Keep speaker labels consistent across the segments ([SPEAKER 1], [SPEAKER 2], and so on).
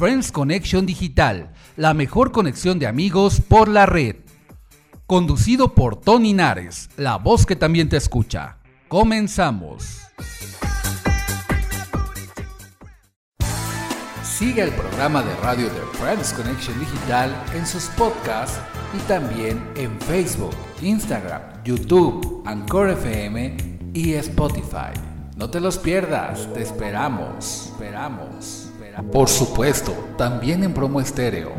[SPEAKER 1] Friends Connection Digital, la mejor conexión de amigos por la red. Conducido por Tony Nares, la voz que también te escucha. Comenzamos. Sigue el programa de radio de Friends Connection Digital en sus podcasts y también en Facebook, Instagram, YouTube, Anchor FM y Spotify. No te los pierdas, te esperamos, esperamos. Por supuesto, también en promo estéreo.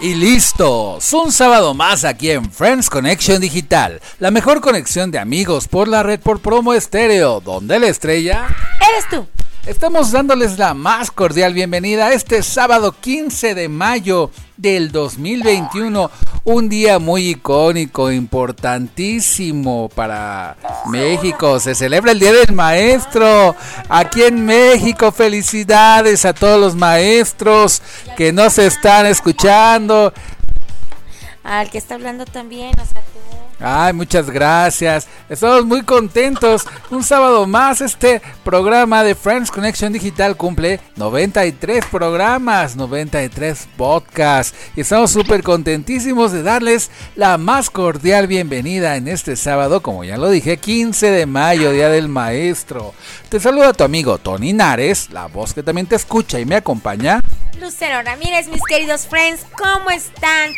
[SPEAKER 1] Y listos, un sábado más aquí en Friends Connection Digital, la mejor conexión de amigos por la red por promo estéreo, donde la estrella
[SPEAKER 2] eres tú.
[SPEAKER 1] Estamos dándoles la más cordial bienvenida este sábado 15 de mayo del 2021, un día muy icónico, importantísimo para México. Se celebra el Día del Maestro aquí en México. Felicidades a todos los maestros que nos están escuchando.
[SPEAKER 2] Al que está hablando también, o sea,
[SPEAKER 1] Ay, muchas gracias. Estamos muy contentos. Un sábado más este programa de Friends Connection Digital cumple 93 programas, 93 podcasts. Y estamos súper contentísimos de darles la más cordial bienvenida en este sábado, como ya lo dije, 15 de mayo, Día del Maestro. Te saluda tu amigo Tony Nares, la voz que también te escucha y me acompaña.
[SPEAKER 2] Lucero Ramírez, mis queridos friends, ¿cómo están?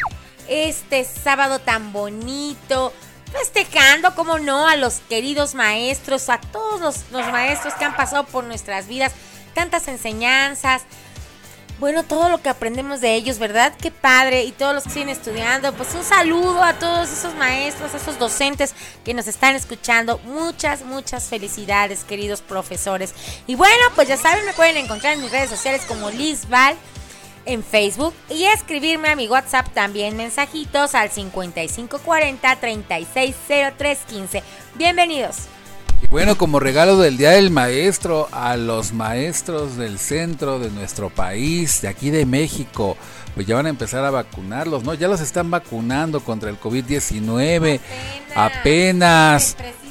[SPEAKER 2] Este sábado tan bonito, festejando, como no, a los queridos maestros, a todos los, maestros que han pasado por nuestras vidas, tantas enseñanzas. Bueno, todo lo que aprendemos de ellos, ¿verdad? Qué padre. Y todos los que siguen estudiando, pues un saludo a todos esos maestros, esos docentes que nos están escuchando. Muchas, muchas felicidades, queridos profesores. Y bueno, pues ya saben, me pueden encontrar en mis redes sociales como Liz Val en Facebook y escribirme a mi WhatsApp también mensajitos al 5540 360315. Bienvenidos.
[SPEAKER 1] Y bueno, como regalo del Día del Maestro a los maestros del centro de nuestro país, de aquí de México, pues ya van a empezar a vacunarlos, ¿no? Ya los están vacunando contra el COVID-19. Apenas.
[SPEAKER 2] Pues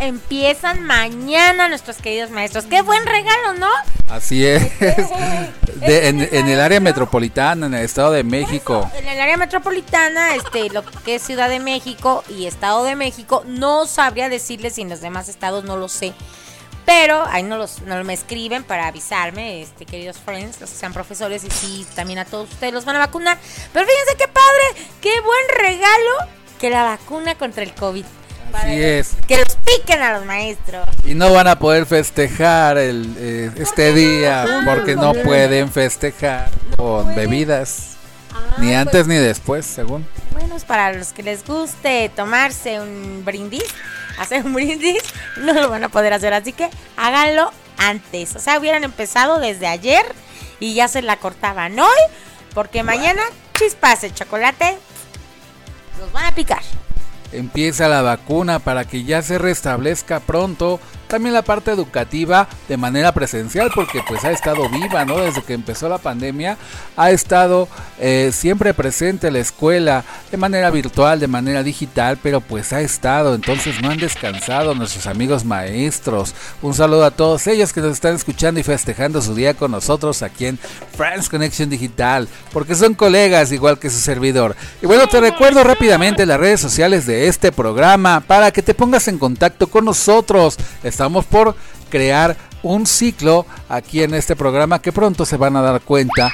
[SPEAKER 2] empiezan mañana nuestros queridos maestros. Qué buen regalo, ¿no?
[SPEAKER 1] Así es. en, el área metropolitana, en el Estado de México.
[SPEAKER 2] en el área metropolitana, este, lo que es Ciudad de México y Estado de México, no sabría decirles si en los demás estados no lo sé. Pero ahí no, los, no me escriben para avisarme, este, queridos friends, los que sean profesores, y sí, también a todos ustedes los van a vacunar. Pero fíjense qué padre, qué buen regalo que la vacuna contra el COVID.
[SPEAKER 1] Así es.
[SPEAKER 2] Que los piquen a los maestros.
[SPEAKER 1] Y no van a poder festejar el, eh, este día porque no pueden festejar con bebidas. Ah, ni pues antes ni después, según.
[SPEAKER 2] Bueno, es para los que les guste tomarse un brindis, hacer un brindis, no lo van a poder hacer. Así que háganlo antes. O sea, hubieran empezado desde ayer y ya se la cortaban hoy. Porque mañana, chispas de chocolate, los van a picar
[SPEAKER 1] empieza la vacuna para que ya se restablezca pronto también la parte educativa de manera presencial porque pues ha estado viva, ¿no? Desde que empezó la pandemia ha estado eh, siempre presente la escuela de manera virtual, de manera digital, pero pues ha estado, entonces no han descansado nuestros amigos maestros. Un saludo a todos ellos que nos están escuchando y festejando su día con nosotros aquí en Friends Connection Digital, porque son colegas igual que su servidor. Y bueno, te recuerdo rápidamente las redes sociales de este programa para que te pongas en contacto con nosotros estamos por crear un ciclo aquí en este programa que pronto se van a dar cuenta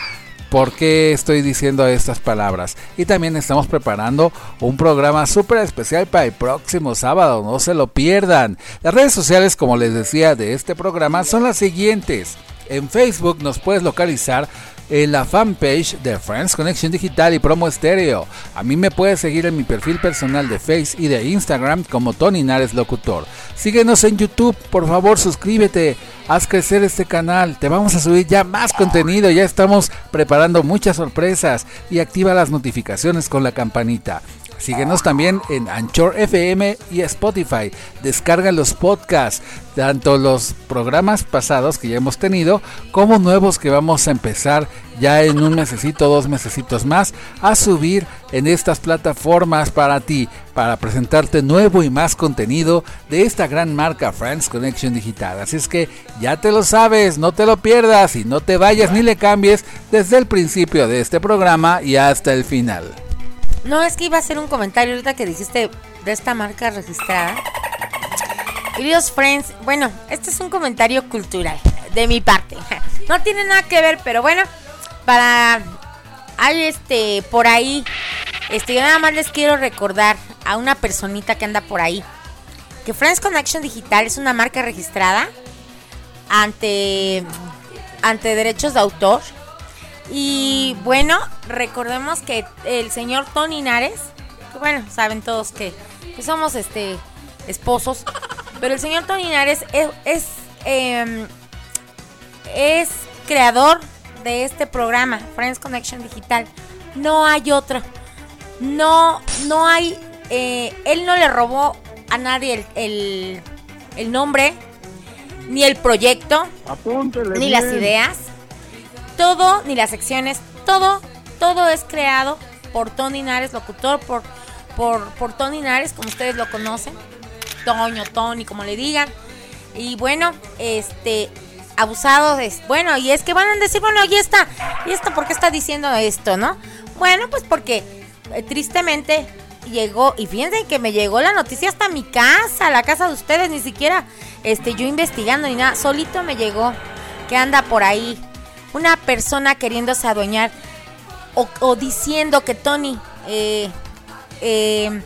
[SPEAKER 1] por qué estoy diciendo estas palabras. Y también estamos preparando un programa súper especial para el próximo sábado, no se lo pierdan. Las redes sociales, como les decía, de este programa son las siguientes. En Facebook nos puedes localizar en la fanpage de Friends Connection Digital y Promo Estéreo. A mí me puedes seguir en mi perfil personal de Face y de Instagram como Tony Nares Locutor. Síguenos en YouTube, por favor suscríbete, haz crecer este canal, te vamos a subir ya más contenido, ya estamos preparando muchas sorpresas y activa las notificaciones con la campanita. Síguenos también en Anchor FM y Spotify. Descarga los podcasts, tanto los programas pasados que ya hemos tenido, como nuevos que vamos a empezar ya en un mesecito, dos mesecitos más, a subir en estas plataformas para ti, para presentarte nuevo y más contenido de esta gran marca Friends Connection Digital. Así es que ya te lo sabes, no te lo pierdas y no te vayas ni le cambies desde el principio de este programa y hasta el final.
[SPEAKER 2] No, es que iba a hacer un comentario ahorita que dijiste de esta marca registrada. Queridos friends, bueno, este es un comentario cultural de mi parte. No tiene nada que ver, pero bueno, para hay este por ahí este yo nada más les quiero recordar a una personita que anda por ahí que Friends Connection Digital es una marca registrada ante ante derechos de autor y bueno, recordemos que el señor Tony Nares, que bueno, saben todos que, somos este esposos, pero el señor Tony Nares es, es, em, es creador de este programa, Friends Connection Digital. No hay otro. No, no hay. Eh, él no le robó a nadie el, el, nombre, ni el proyecto, ni las ideas todo, ni las secciones, todo, todo es creado por Tony Nares, locutor, por, por, por Tony Nares, como ustedes lo conocen. Toño, Tony, como le digan. Y bueno, este, abusados de... Bueno, y es que van a decir, bueno, y está, ¿y esto por qué está diciendo esto, no? Bueno, pues porque eh, tristemente llegó, y fíjense que me llegó la noticia hasta mi casa, la casa de ustedes, ni siquiera este, yo investigando ni nada, solito me llegó que anda por ahí una persona queriéndose adueñar o, diciendo que Tony eh, eh,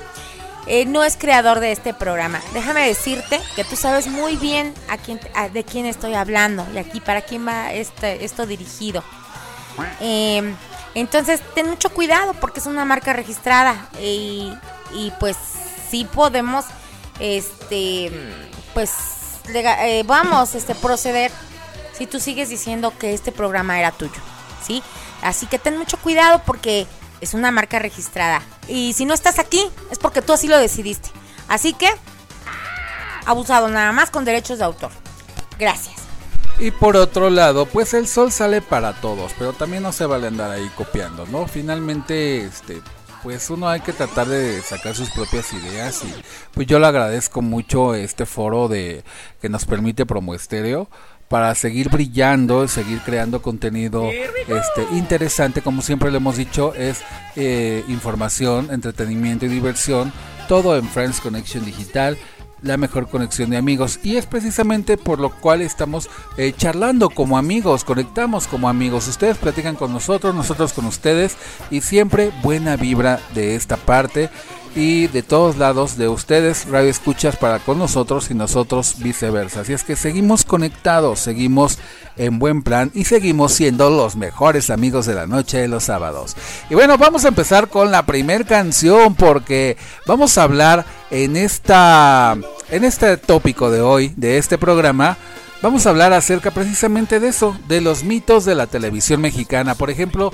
[SPEAKER 2] eh, no es creador de este programa. Déjame decirte que tú sabes muy bien a quién, de quién estoy hablando y aquí para quién va este, esto dirigido. Em, entonces, ten mucho cuidado porque es una marca registrada y, y pues sí podemos, este, pues, vamos, este, proceder si tú sigues diciendo que este programa era tuyo, ¿sí? Así que ten mucho cuidado porque es una marca registrada. Y si no estás aquí, es porque tú así lo decidiste. Así que, abusado nada más con derechos de autor. Gracias.
[SPEAKER 1] Y por otro lado, pues el sol sale para todos, pero también no se vale andar ahí copiando, ¿no? Finalmente, este, pues uno hay que tratar de sacar sus propias ideas y pues yo le agradezco mucho este foro de que nos permite Promo Estéreo para seguir brillando, seguir creando contenido este, interesante, como siempre le hemos dicho, es eh, información, entretenimiento y diversión, todo en Friends Connection Digital la mejor conexión de amigos. Y es precisamente por lo cual estamos eh, charlando como amigos, conectamos como amigos, ustedes platican con nosotros, nosotros con ustedes y siempre buena vibra de esta parte y de todos lados de ustedes, radio escuchas para con nosotros y nosotros viceversa. Así es que seguimos conectados, seguimos en buen plan y seguimos siendo los mejores amigos de la noche de los sábados. Y bueno, vamos a empezar con la primer canción porque vamos a hablar en esta en este tópico de hoy de este programa vamos a hablar acerca precisamente de eso, de los mitos de la televisión mexicana. Por ejemplo,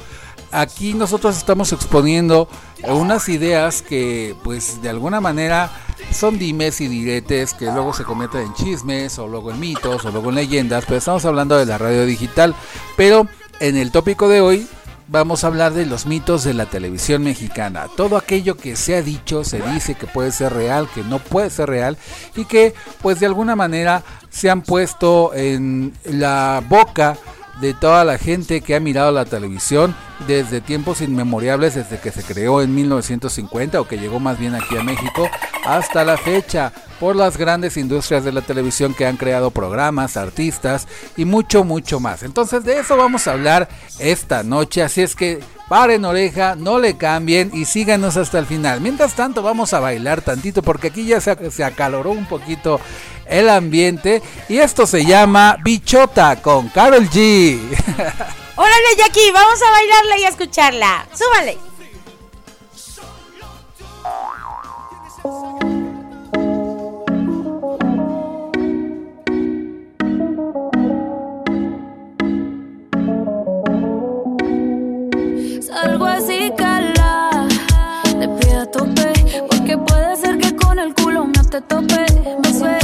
[SPEAKER 1] aquí nosotros estamos exponiendo unas ideas que pues de alguna manera son dimes y diretes que luego se cometen en chismes o luego en mitos o luego en leyendas, pero estamos hablando de la radio digital. Pero en el tópico de hoy vamos a hablar de los mitos de la televisión mexicana. Todo aquello que se ha dicho, se dice que puede ser real, que no puede ser real y que pues de alguna manera se han puesto en la boca de toda la gente que ha mirado la televisión desde tiempos inmemorables, desde que se creó en 1950 o que llegó más bien aquí a México, hasta la fecha, por las grandes industrias de la televisión que han creado programas, artistas y mucho, mucho más. Entonces de eso vamos a hablar esta noche, así es que paren oreja, no le cambien y síganos hasta el final. Mientras tanto vamos a bailar tantito porque aquí ya se, se acaloró un poquito el ambiente y esto se llama Bichota con Carol G.
[SPEAKER 2] Órale, Jackie, vamos a bailarla y a escucharla. Súbale.
[SPEAKER 3] Salgo así, cala, de pie a tope, porque puede ser que con el culo me te tope. Me sin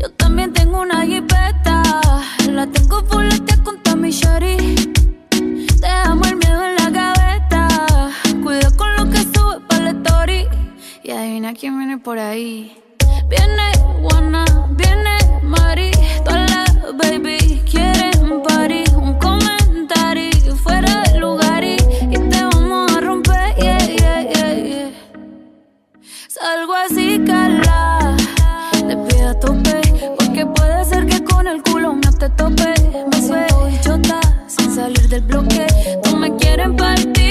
[SPEAKER 3] Yo también tengo una jipeta, la tengo fuletea con mi shari. Dejamos el miedo en la gaveta, cuida con lo que sube para la story. Y adivina quién viene por ahí. Viene Juana, viene Mari, todas las baby quieren party, un comentario fuera de lugar y, te vamos a romper. Salgo así, cala, te tope. Me suelto y chota, sin salir del bloque. No me quieren partir,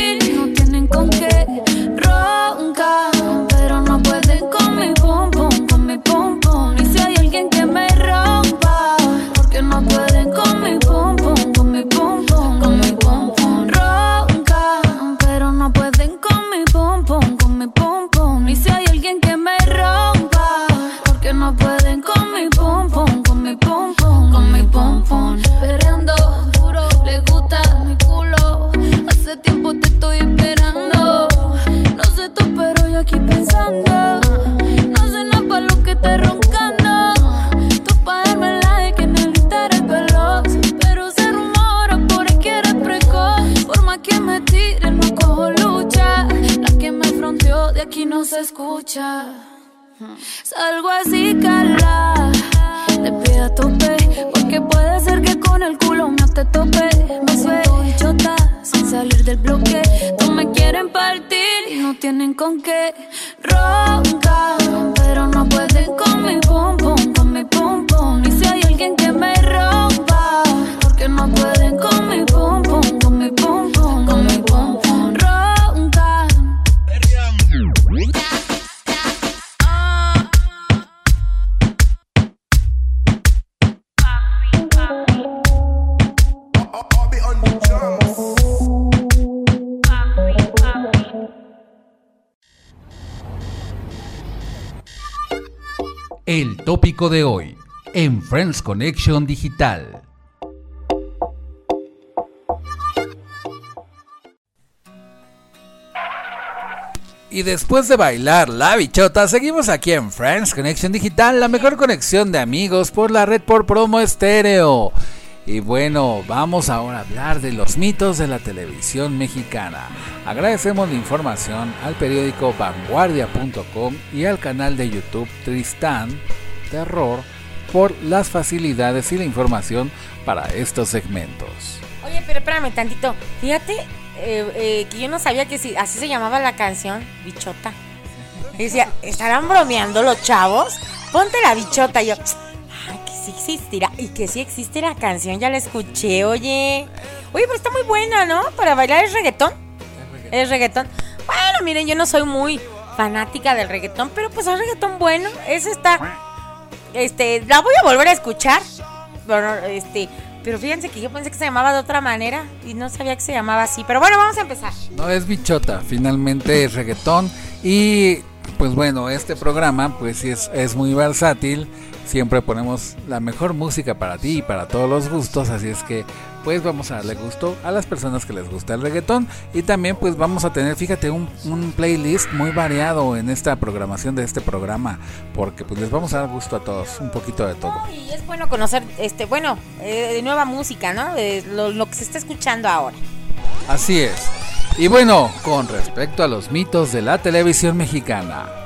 [SPEAKER 3] De
[SPEAKER 1] hoy en Friends Connection Digital. Y después de bailar la bichota, seguimos aquí en Friends Connection Digital, la mejor conexión de amigos por la red por promo estéreo. Y bueno, vamos ahora a hablar de los mitos de la televisión mexicana. Agradecemos la información al periódico vanguardia.com y al canal de YouTube Tristán Terror por las facilidades y la información para estos segmentos.
[SPEAKER 2] Oye, pero espérame tantito. Fíjate eh, eh, que yo no sabía que si, así se llamaba la canción, bichota. Y decía, ¿estarán bromeando los chavos? Ponte la bichota. Y yo, ay, que sí existirá. Y que sí existe la canción, ya la escuché, oye. Oye, pero está muy buena, ¿no? Para bailar el reggaetón. El reggaetón. Bueno, miren, yo no soy muy fanática del reggaetón, pero pues el reggaetón bueno, ese está. Este, la voy a volver a escuchar. Bueno, este. Pero fíjense que yo pensé que se llamaba de otra manera y no sabía que se llamaba así. Pero bueno, vamos a empezar.
[SPEAKER 1] No es bichota, finalmente es reggaetón. Y pues bueno, este programa pues es, es muy versátil. Siempre ponemos la mejor música para ti y para todos los gustos. Así es que pues vamos a darle gusto a las personas que les gusta el reggaetón. Y también pues vamos a tener, fíjate, un, un playlist muy variado en esta programación de este programa. Porque pues les vamos a dar gusto a todos, un poquito de todo.
[SPEAKER 2] Y es bueno conocer, este, bueno, eh, nueva música, ¿no? De lo, lo que se está escuchando ahora.
[SPEAKER 1] Así es. Y bueno, con respecto a los mitos de la televisión mexicana,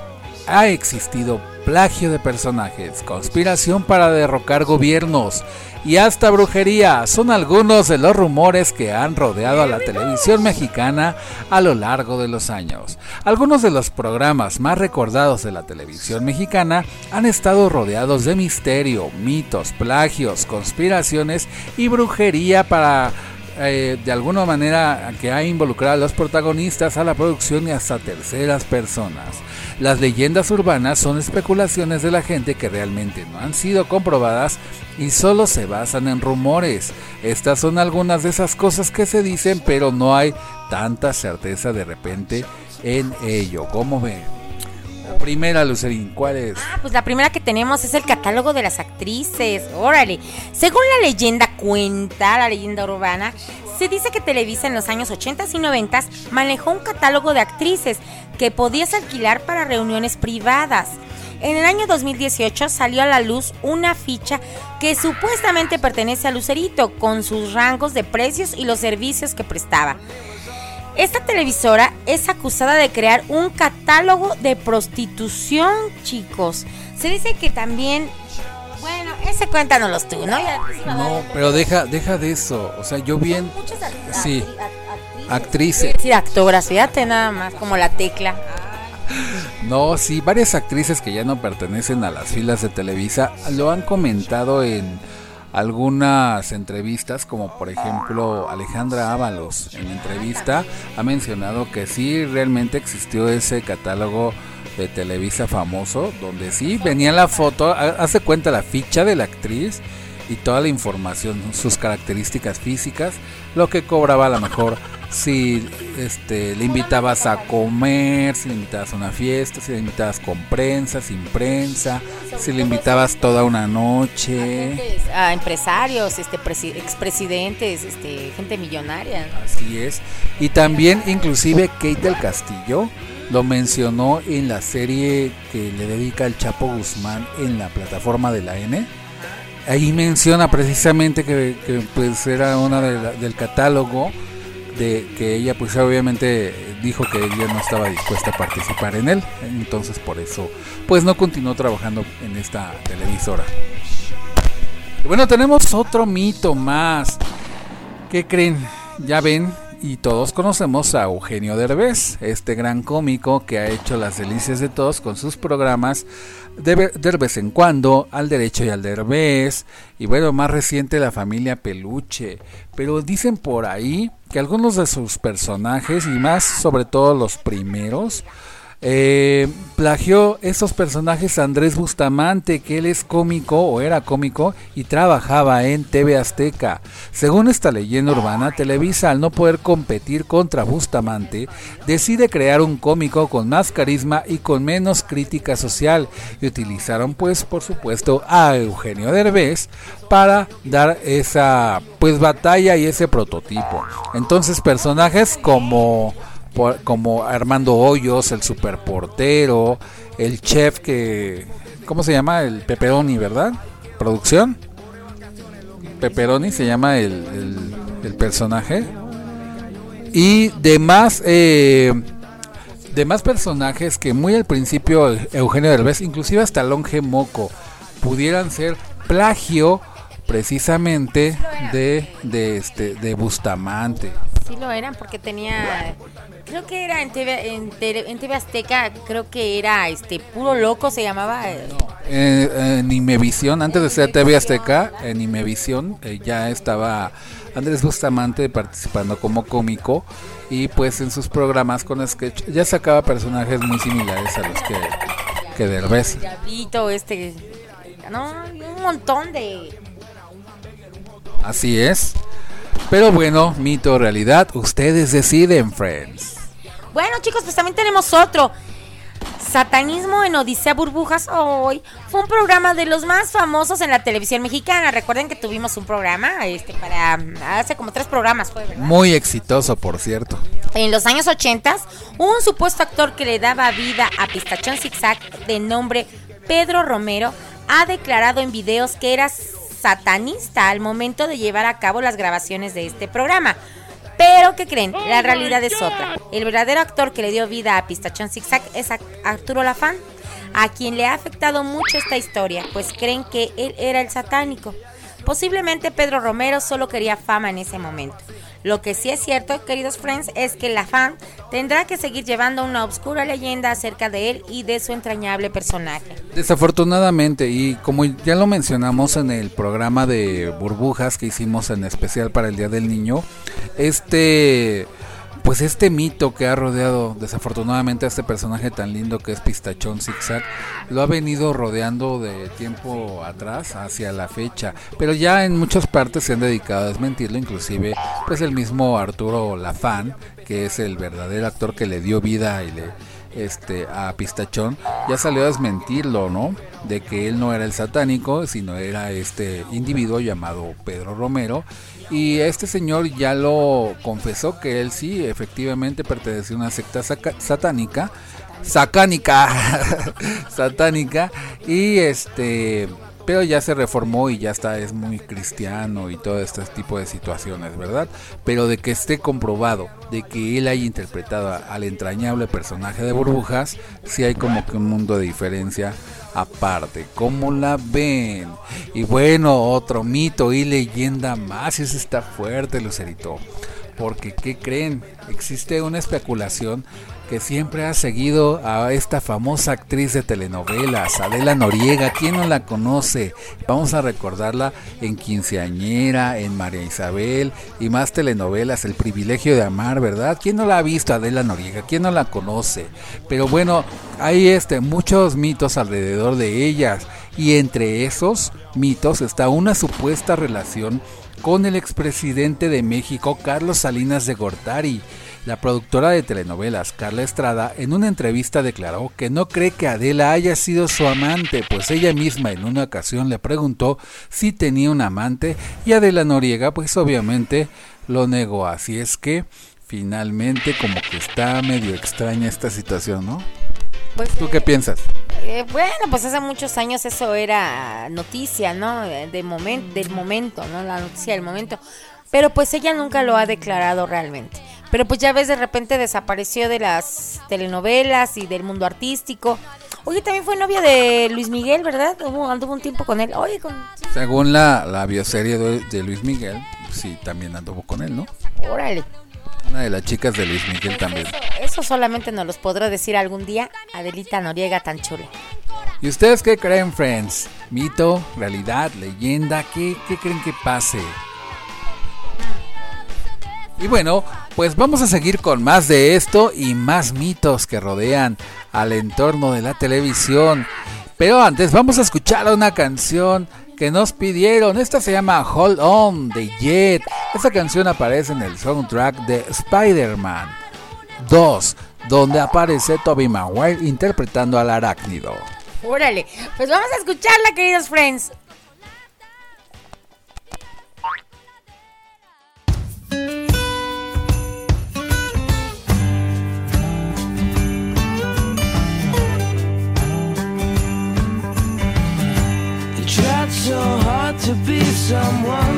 [SPEAKER 1] ha existido plagio de personajes, conspiración para derrocar gobiernos y hasta brujería son algunos de los rumores que han rodeado a la televisión mexicana a lo largo de los años. Algunos de los programas más recordados de la televisión mexicana han estado rodeados de misterio, mitos, plagios, conspiraciones y brujería para eh, de alguna manera que ha involucrado a los protagonistas, a la producción y hasta terceras personas. Las leyendas urbanas son especulaciones de la gente que realmente no han sido comprobadas y solo se basan en rumores. Estas son algunas de esas cosas que se dicen, pero no hay tanta certeza de repente en ello. ¿Cómo ve? primera, Lucerín, ¿cuál es?
[SPEAKER 2] Ah, pues la primera que tenemos es el catálogo de las actrices. Órale. Según la leyenda cuenta, la leyenda urbana, se dice que Televisa en los años 80 y 90 manejó un catálogo de actrices que podías alquilar para reuniones privadas. En el año 2018 salió a la luz una ficha que supuestamente pertenece a Lucerito, con sus rangos de precios y los servicios que prestaba. Esta televisora es acusada de crear un catálogo de prostitución, chicos. Se dice que también ese cuéntanos tú, ¿no?
[SPEAKER 1] no, pero deja, deja de eso. O sea, yo bien. sí, actrices.
[SPEAKER 2] Sí, actoras, fíjate nada más, como la tecla.
[SPEAKER 1] No, sí, varias actrices que ya no pertenecen a las filas de Televisa lo han comentado en algunas entrevistas, como por ejemplo Alejandra Ábalos en entrevista ha mencionado que sí realmente existió ese catálogo de Televisa famoso, donde sí venía la foto, hace cuenta la ficha de la actriz y toda la información, sus características físicas, lo que cobraba a lo mejor si este, le invitabas a comer, si le invitabas a una fiesta, si le invitabas con prensa, sin prensa, si le invitabas toda una noche.
[SPEAKER 2] A empresarios, este, expresidentes, este, gente millonaria.
[SPEAKER 1] Así es. Y también inclusive Kate del Castillo lo mencionó en la serie que le dedica el Chapo Guzmán en la plataforma de la N. Ahí menciona precisamente que, pues era una del catálogo de que ella pues obviamente dijo que ella no estaba dispuesta a participar en él. Entonces por eso pues no continuó trabajando en esta televisora. Bueno tenemos otro mito más. ¿qué creen? ya ven y todos conocemos a Eugenio Derbez, este gran cómico que ha hecho las delicias de todos con sus programas de, vez en cuando, al derecho y al derbez, y bueno, más reciente la familia Peluche. Pero dicen por ahí que algunos de sus personajes, y más sobre todo los primeros, eh, plagió esos personajes a Andrés Bustamante, que él es cómico o era cómico y trabajaba en TV Azteca. Según esta leyenda urbana, Televisa al no poder competir contra Bustamante, decide crear un cómico con más carisma y con menos crítica social y utilizaron pues por supuesto a Eugenio Derbez para dar esa pues batalla y ese prototipo. Entonces personajes como como Armando Hoyos, el superportero, el chef que, ¿cómo se llama? El Pepperoni, ¿verdad? ¿Producción? Pepperoni se llama el, el, personaje. Y demás, eh, demás personajes que muy al principio Eugenio Derbez, inclusive hasta Longe Moco, pudieran ser plagio precisamente de, de, este, de Bustamante.
[SPEAKER 2] Sí lo eran porque tenía Creo que era en TV, en, TV, Azteca, creo que era este Puro Loco se llamaba.
[SPEAKER 1] Eh. Eh, en Imevisión, antes de ser TV Azteca, en Imevisión eh, ya estaba Andrés Bustamante participando como cómico y pues en sus programas con sketch ya sacaba personajes muy similares a los que, que Derbez.
[SPEAKER 2] este, no, un montón de...
[SPEAKER 1] Así es. Pero bueno, mito o realidad, ustedes deciden, friends.
[SPEAKER 2] Bueno, chicos, pues también tenemos otro. Satanismo en Odisea Burbujas hoy fue un programa de los más famosos en la televisión mexicana. Recuerden que tuvimos un programa este para hace como tres programas fue, ¿verdad?
[SPEAKER 1] Muy exitoso, por cierto.
[SPEAKER 2] En los años 80, un supuesto actor que le daba vida a Pistachón Zigzag de nombre Pedro Romero ha declarado en videos que era satanista al momento de llevar a cabo las grabaciones de este programa. Pero, ¿qué creen? La realidad es otra. El verdadero actor que le dio vida a Pistachón Zigzag es Arturo Lafán. a quien le ha afectado mucho esta historia, pues creen que él era el satánico. Posiblemente Pedro Romero solo quería fama en ese momento. Lo que sí es cierto, queridos friends, es que la fan tendrá que seguir llevando una oscura leyenda acerca de él y de su entrañable personaje.
[SPEAKER 1] Desafortunadamente, y como ya lo mencionamos en el programa de burbujas que hicimos en especial para el Día del Niño, este pues este mito que ha rodeado desafortunadamente a este personaje tan lindo que es Pistachón Zigzag, lo ha venido rodeando de tiempo atrás hacia la fecha, pero ya en muchas partes se han dedicado a desmentirlo, inclusive pues el mismo Arturo Lafán, que es el verdadero actor que le dio vida y le este a Pistachón, ya salió a desmentirlo, ¿no? De que él no era el satánico, sino era este individuo llamado Pedro Romero y este señor ya lo confesó que él sí, efectivamente pertenecía a una secta satánica, sacánica, satánica, y este, pero ya se reformó y ya está, es muy cristiano y todo este tipo de situaciones, ¿verdad? Pero de que esté comprobado, de que él haya interpretado al entrañable personaje de burbujas, sí hay como que un mundo de diferencia aparte. ¿Cómo la ven? Y bueno, otro mito y leyenda más. Ese está fuerte, Lucerito. Porque, ¿qué creen? Existe una especulación que siempre ha seguido a esta famosa actriz de telenovelas, Adela Noriega. ¿Quién no la conoce? Vamos a recordarla en Quinceañera, en María Isabel y más telenovelas, El privilegio de amar, ¿verdad? ¿Quién no la ha visto Adela Noriega? ¿Quién no la conoce? Pero bueno, hay este, muchos mitos alrededor de ellas y entre esos mitos está una supuesta relación con el expresidente de México, Carlos Salinas de Gortari la productora de telenovelas Carla Estrada en una entrevista declaró que no cree que Adela haya sido su amante, pues ella misma en una ocasión le preguntó si tenía un amante y Adela Noriega pues obviamente lo negó, así es que finalmente como que está medio extraña esta situación, ¿no? Pues, ¿Tú qué piensas?
[SPEAKER 2] Eh, bueno, pues hace muchos años eso era noticia, ¿no? De momento, del momento, ¿no? La noticia del momento. Pero pues ella nunca lo ha declarado realmente. Pero pues ya ves, de repente desapareció de las telenovelas y del mundo artístico. Oye, también fue novia de Luis Miguel, ¿verdad? anduvo un tiempo con él. Oye, con...
[SPEAKER 1] Según la, la bioserie de, Luis Miguel, sí, también anduvo con él, ¿no?
[SPEAKER 2] Órale.
[SPEAKER 1] Una de las chicas de Luis Miguel también.
[SPEAKER 2] Eso, solamente nos los podrá decir algún día Adelita Noriega tan chula.
[SPEAKER 1] ¿Y ustedes qué creen, friends? ¿Mito, realidad, leyenda? ¿Qué, qué creen que pase? Y bueno, pues vamos a seguir con más de esto y más mitos que rodean al entorno de la televisión. Pero antes vamos a escuchar una canción que nos pidieron. Esta se llama Hold On de Jet. Esta canción aparece en el soundtrack de Spider-Man 2, donde aparece Toby Maguire interpretando al arácnido.
[SPEAKER 2] Órale, pues vamos a escucharla, queridos friends. Someone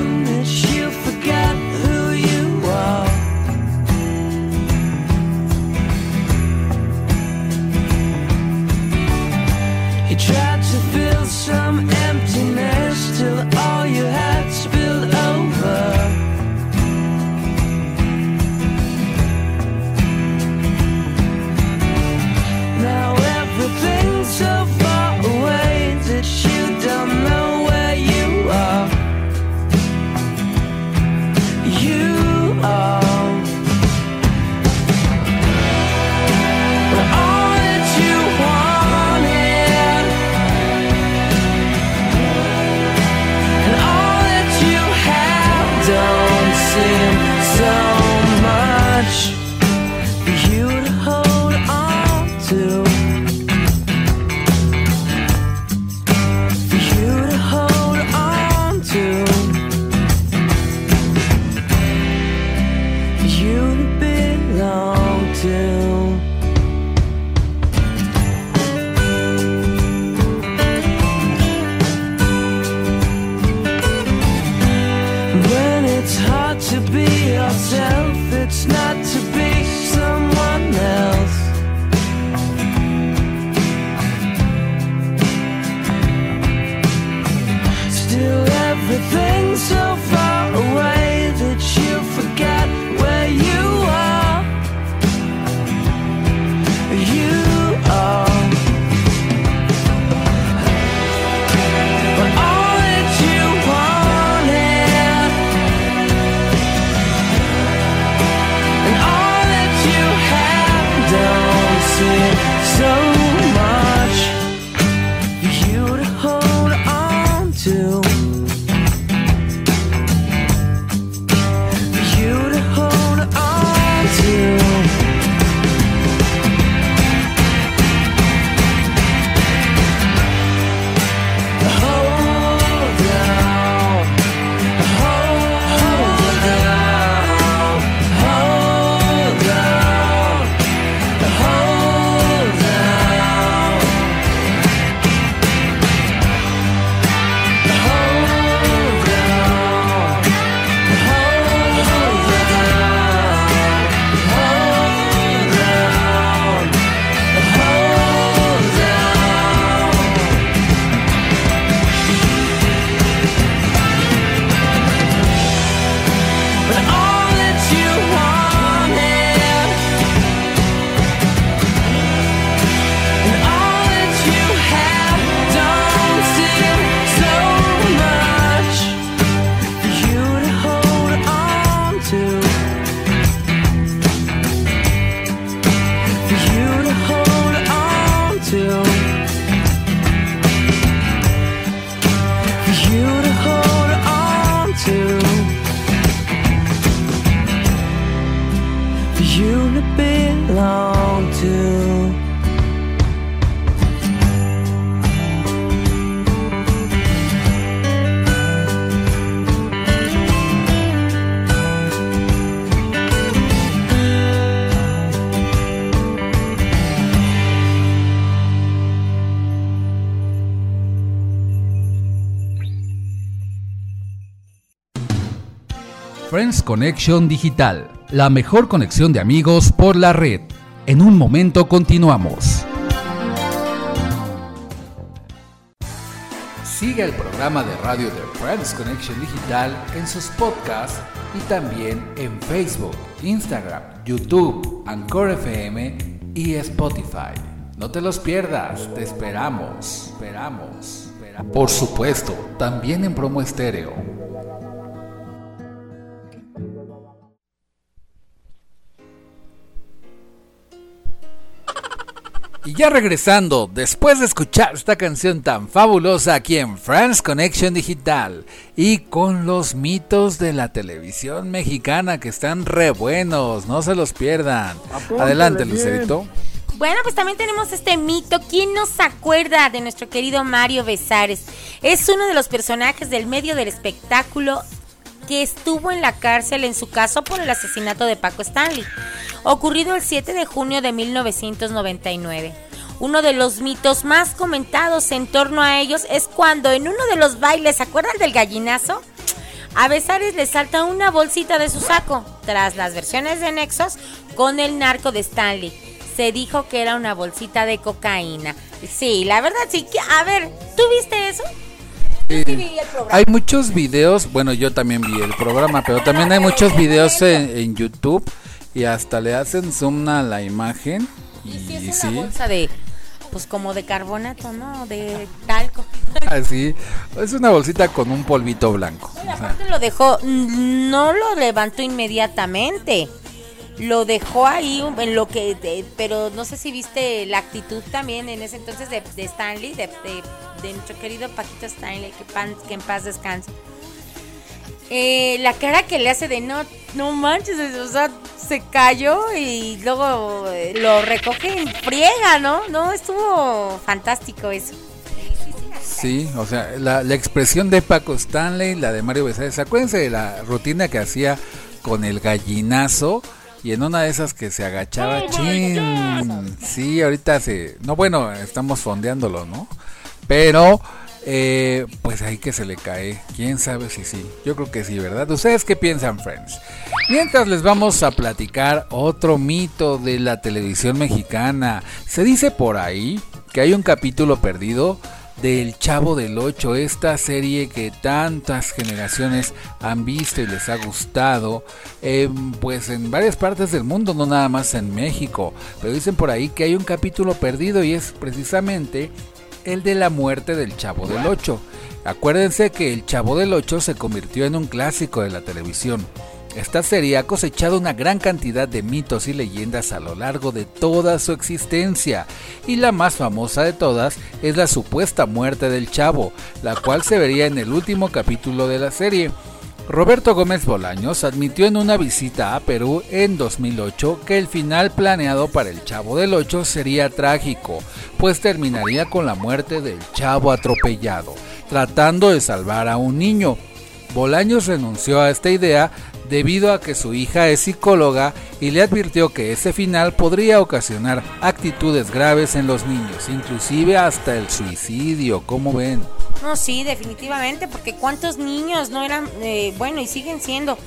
[SPEAKER 1] Friends Connection Digital, la mejor conexión de amigos por la red. En un momento continuamos. Sigue el programa de radio de Friends Connection Digital en sus podcasts y también en Facebook, Instagram, YouTube, Anchor FM y Spotify. No te los pierdas, te esperamos, esperamos. esperamos. Por supuesto, también en promo estéreo. Y ya regresando, después de escuchar esta canción tan fabulosa aquí en France Connection Digital y con los mitos de la televisión mexicana que están re buenos, no se los pierdan. Adelante, Lucerito.
[SPEAKER 2] Bueno, pues también tenemos este mito. ¿Quién nos acuerda de nuestro querido Mario Besares? Es uno de los personajes del medio del espectáculo que estuvo en la cárcel en su caso por el asesinato de Paco Stanley, ocurrido el 7 de junio de 1999. Uno de los mitos más comentados en torno a ellos es cuando en uno de los bailes, ¿se acuerdan del gallinazo? A Besares le salta una bolsita de su saco, tras las versiones de Nexos con el narco de Stanley. Se dijo que era una bolsita de cocaína. Sí, la verdad sí. A ver, ¿tú viste eso?
[SPEAKER 1] Hay muchos videos, bueno, yo también vi el programa, pero también hay muchos videos en, YouTube y hasta le hacen zoom a la imagen.
[SPEAKER 2] Y, es una bolsa de, pues como de carbonato, ¿no? De talco.
[SPEAKER 1] Así, ah, es una bolsita con un polvito blanco.
[SPEAKER 2] aparte lo dejó, no lo levantó inmediatamente lo dejó ahí en lo que, pero no sé si viste la actitud también en ese entonces de, Stanley, de, nuestro querido Paquito Stanley, que, en paz descanse. Eh, la cara que le hace de no, no manches, o sea, se cayó y luego eh, lo recoge en friega, ¿no? No, estuvo fantástico eso.
[SPEAKER 1] Sí, o sea, la, la expresión de Paco Stanley, la de Mario Besares, acuérdense de la rutina que hacía con el gallinazo, y en una de esas que se agachaba, oh chin. Sí, ahorita se. No, bueno, estamos fondeándolo, ¿no? Pero, eh, pues ahí que se le cae. Quién sabe si sí. Yo creo que sí, ¿verdad? ¿Ustedes qué piensan, friends? Mientras les vamos a platicar otro mito de la televisión mexicana. Se dice por ahí que hay un capítulo perdido del Chavo del 8, esta serie que tantas generaciones han visto y les ha gustado, em, pues en varias partes del mundo, no nada más en México, pero dicen por ahí que hay un capítulo perdido y es precisamente el de la muerte del Chavo del 8. Acuérdense que el Chavo del 8 se convirtió en un clásico de la televisión. Esta serie ha cosechado una gran cantidad de mitos y leyendas a lo largo de toda su existencia, y la más famosa de todas es la supuesta muerte del chavo, la cual se vería en el último capítulo de la serie. Roberto Gómez Bolaños admitió en una visita a Perú en 2008 que el final planeado para el Chavo del 8 sería trágico, pues terminaría con la muerte del chavo atropellado, tratando de salvar a un niño. Bolaños renunció a esta idea debido a que su hija es psicóloga y le advirtió que ese final podría ocasionar actitudes graves en los niños, inclusive hasta el suicidio, como ven.
[SPEAKER 2] No, sí, definitivamente, porque cuántos niños no eran, eh, bueno, y siguen siendo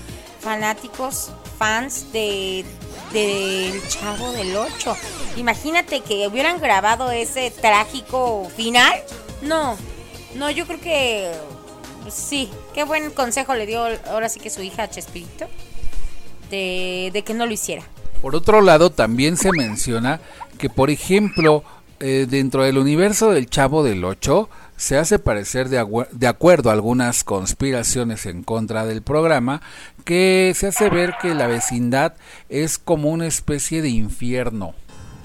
[SPEAKER 2] fanáticos, fans de del Chavo del 8. Imagínate que hubieran grabado ese trágico final. No, no, yo creo que Sí, qué buen consejo le dio ahora sí que su hija Chespirito de, que no lo hiciera.
[SPEAKER 1] Por otro lado, también se menciona que, por ejemplo, eh, dentro del universo del Chavo del Ocho, se hace parecer de, de, acuerdo a algunas conspiraciones en contra del programa, que se hace ver que la vecindad es como una especie de infierno,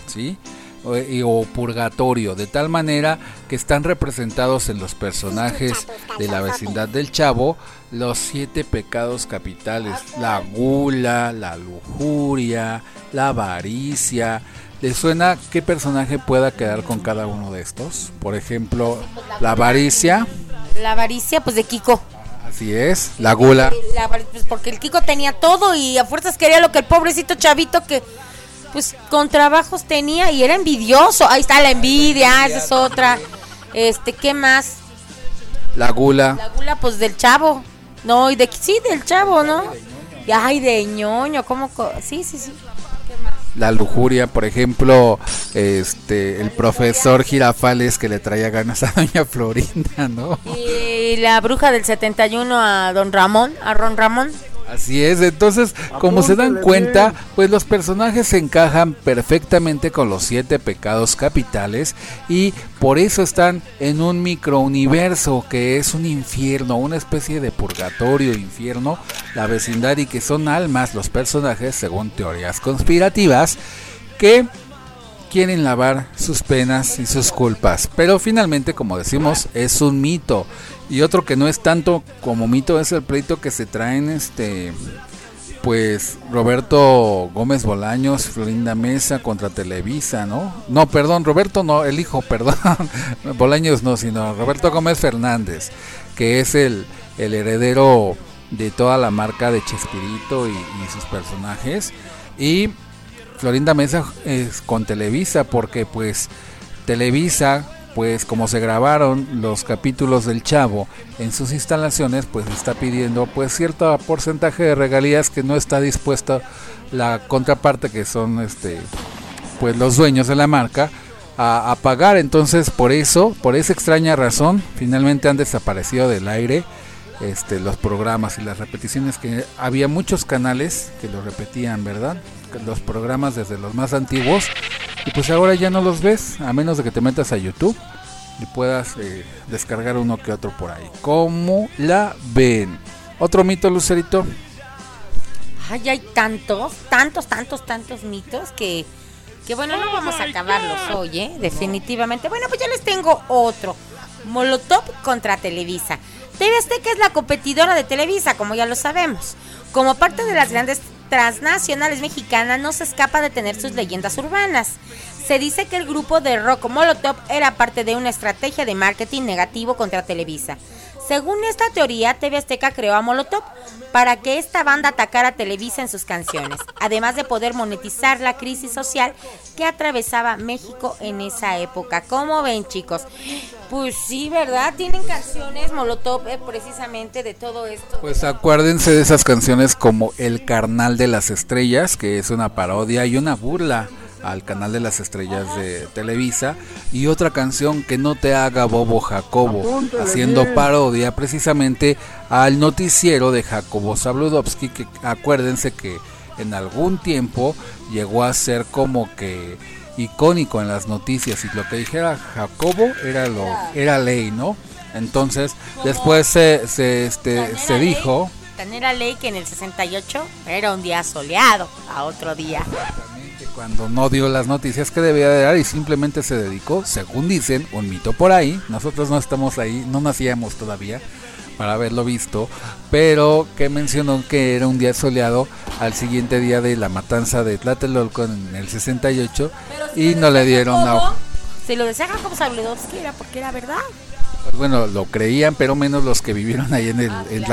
[SPEAKER 1] ¿sí? O, purgatorio, de tal manera que están representados en los personajes de la vecindad del Chavo los siete pecados capitales, la gula, la lujuria, la avaricia. ¿Les suena qué personaje pueda quedar con cada uno de estos? Por ejemplo, la avaricia.
[SPEAKER 2] La avaricia, pues de Kiko.
[SPEAKER 1] Así es, la gula.
[SPEAKER 2] pues porque el Kiko tenía todo y a fuerzas quería lo que el pobrecito chavito que pues con trabajos tenía y era envidioso. Ahí está la envidia, esa es otra. Este, ¿qué más?
[SPEAKER 1] La gula.
[SPEAKER 2] La gula, pues del chavo. No, y de sí, del chavo, ¿no? Y, ay, de ñoño, ¿cómo? Sí, sí, sí.
[SPEAKER 1] La lujuria, por ejemplo, este, el profesor Girafales que le traía ganas a doña Florinda, ¿no?
[SPEAKER 2] Y la bruja del 71 a don Ramón, a Ron Ramón.
[SPEAKER 1] Así es, entonces, como se dan cuenta, pues los personajes se encajan perfectamente con los siete pecados capitales y por eso están en un microuniverso que es un infierno, una especie de purgatorio, infierno, la vecindad y que son almas los personajes, según teorías conspirativas, que quieren lavar sus penas y sus culpas. Pero finalmente, como decimos, es un mito. Y otro que no es tanto como mito es el pleito que se traen este pues Roberto Gómez Bolaños, Florinda Mesa contra Televisa, ¿no? No, perdón, Roberto no, el hijo, perdón. Bolaños no, sino Roberto Gómez Fernández, que es el, el heredero de toda la marca de Chespirito y, y sus personajes. Y Florinda Mesa es con Televisa, porque pues Televisa pues como se grabaron los capítulos del Chavo en sus instalaciones, pues está pidiendo pues cierto porcentaje de regalías que no está dispuesta la contraparte que son este pues los dueños de la marca a, pagar. Entonces por eso, por esa extraña razón, finalmente han desaparecido del aire este, los programas y las repeticiones que había muchos canales que lo repetían, ¿verdad? Los programas desde los más antiguos y pues ahora ya no los ves, a menos de que te metas a YouTube y puedas eh, descargar uno que otro por ahí. ¿Cómo la ven? Otro mito, Lucerito.
[SPEAKER 2] Ay, hay tantos, tantos, tantos, tantos mitos que, que bueno, no vamos a acabarlos hoy, ¿eh? Definitivamente. Bueno, pues ya les tengo otro. Molotov contra Televisa. TV Azteca es la competidora de Televisa, como ya lo sabemos. Como parte de las grandes transnacionales mexicanas no se escapa de tener sus leyendas urbanas. Se dice que el grupo de rock Molotov era parte de una estrategia de marketing negativo contra Televisa. Según esta teoría, TV Azteca creó a Molotov para que esta banda atacara Televisa en sus canciones, además de poder monetizar la crisis social que atravesaba México en esa época. ¿Cómo ven, chicos? Pues sí, ¿verdad? Tienen canciones Molotov eh, precisamente de todo esto.
[SPEAKER 1] Pues acuérdense de esas canciones como El Carnal de las Estrellas, que es una parodia y una burla al canal de las estrellas de Televisa y otra canción que no te haga bobo Jacobo haciendo parodia precisamente al noticiero de Jacobo Zabludovsky que acuérdense que en algún tiempo llegó a ser como que icónico en las noticias y lo que dijera Jacobo era lo era ley no entonces después se, se, este, se dijo
[SPEAKER 2] Tan era ley que en el 68 era un día soleado a otro día.
[SPEAKER 1] Cuando no dio las noticias que debía de dar y simplemente se dedicó, según dicen, un mito por ahí. Nosotros no estamos ahí, no nacíamos todavía para haberlo visto, pero que mencionó que era un día soleado al siguiente día de la matanza de Tlatelolco en el 68 y no le dieron la...
[SPEAKER 2] Si lo decía como Sabludowski era porque era verdad.
[SPEAKER 1] Pues bueno, lo creían, pero menos los que vivieron ahí en el
[SPEAKER 2] Ah,
[SPEAKER 1] en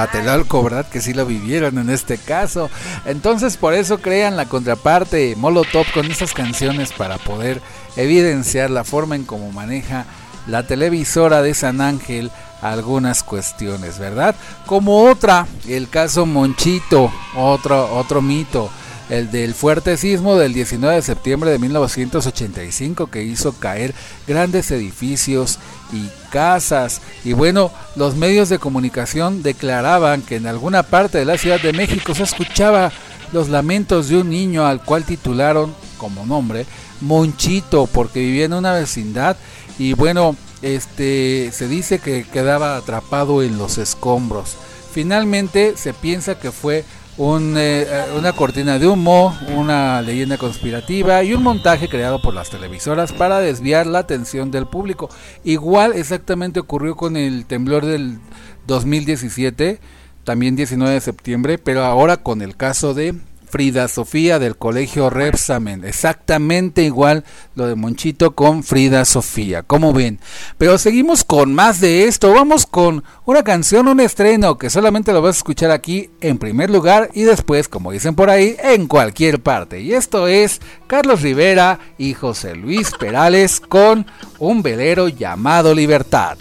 [SPEAKER 1] ¿verdad? Que sí lo vivieron en este caso. Entonces, por eso crean la contraparte Molotov con esas canciones para poder evidenciar la forma en cómo maneja la televisora de San Ángel algunas cuestiones, ¿verdad? Como otra, el caso Monchito, otro, otro mito, el del fuerte sismo del 19 de septiembre de 1985 que hizo caer grandes edificios y casas. Y bueno, los medios de comunicación declaraban que en alguna parte de la Ciudad de México se escuchaba los lamentos de un niño al cual titularon como nombre Monchito porque vivía en una vecindad y bueno, este se dice que quedaba atrapado en los escombros. Finalmente se piensa que fue un, eh, una cortina de humo, una leyenda conspirativa y un montaje creado por las televisoras para desviar la atención del público. Igual exactamente ocurrió con el temblor del 2017, también 19 de septiembre, pero ahora con el caso de Frida Sofía del colegio Repsamen. Exactamente igual lo de Monchito con Frida Sofía. como ven? Pero seguimos con más de esto. Vamos con una canción, un estreno que solamente lo vas a escuchar aquí en primer lugar y después, como dicen por ahí, en cualquier parte. Y esto es Carlos Rivera y José Luis Perales con un velero llamado Libertad.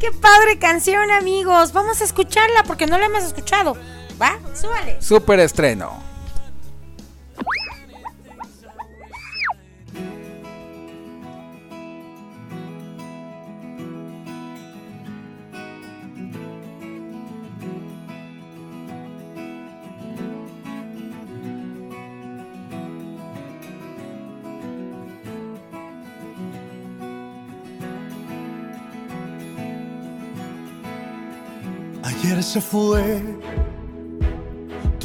[SPEAKER 2] Qué padre canción, amigos. Vamos a escucharla porque no la hemos escuchado. ¿Va? Súbale.
[SPEAKER 1] Super estreno.
[SPEAKER 4] Ayer se fue,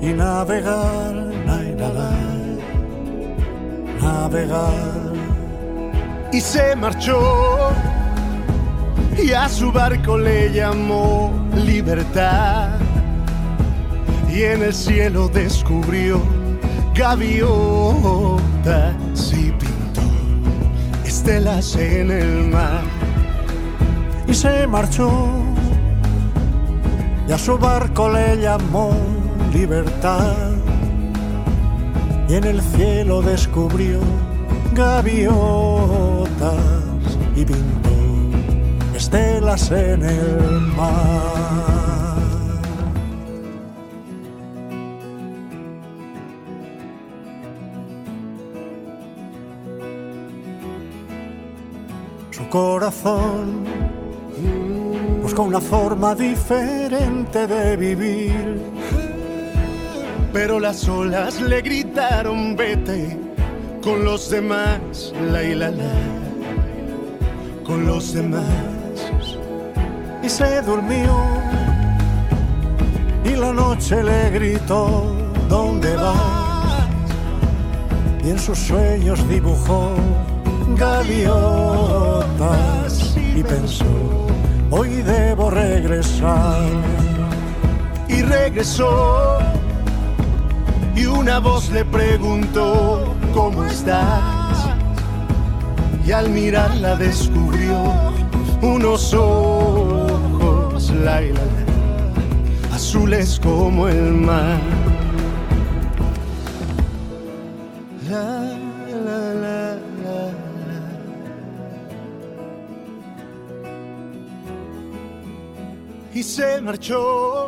[SPEAKER 4] y navegar, nay, nadar, navegar. Y se marchó y a su barco le llamó libertad y en el cielo descubrió gaviotas y pintó estelas en el mar y se marchó y a su barco le llamó libertad y en el cielo descubrió gaviotas y pintó estelas en el mar. Su corazón buscó una forma diferente de vivir. Pero las olas le gritaron vete con los demás, la y la la, con los demás. Y se durmió y la noche le gritó, ¿dónde vas? Y en sus sueños dibujó gaviotas y pensó, hoy debo regresar. Y regresó y una voz le preguntó, ¿cómo estás? Y al mirarla descubrió unos ojos, la, la, la, azules como el mar. La, la, la. Y se marchó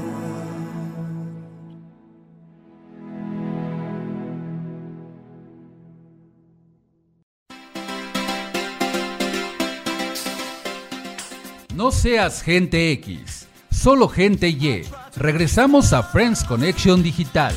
[SPEAKER 5] No seas gente X, solo gente Y. Regresamos a Friends Connection Digital.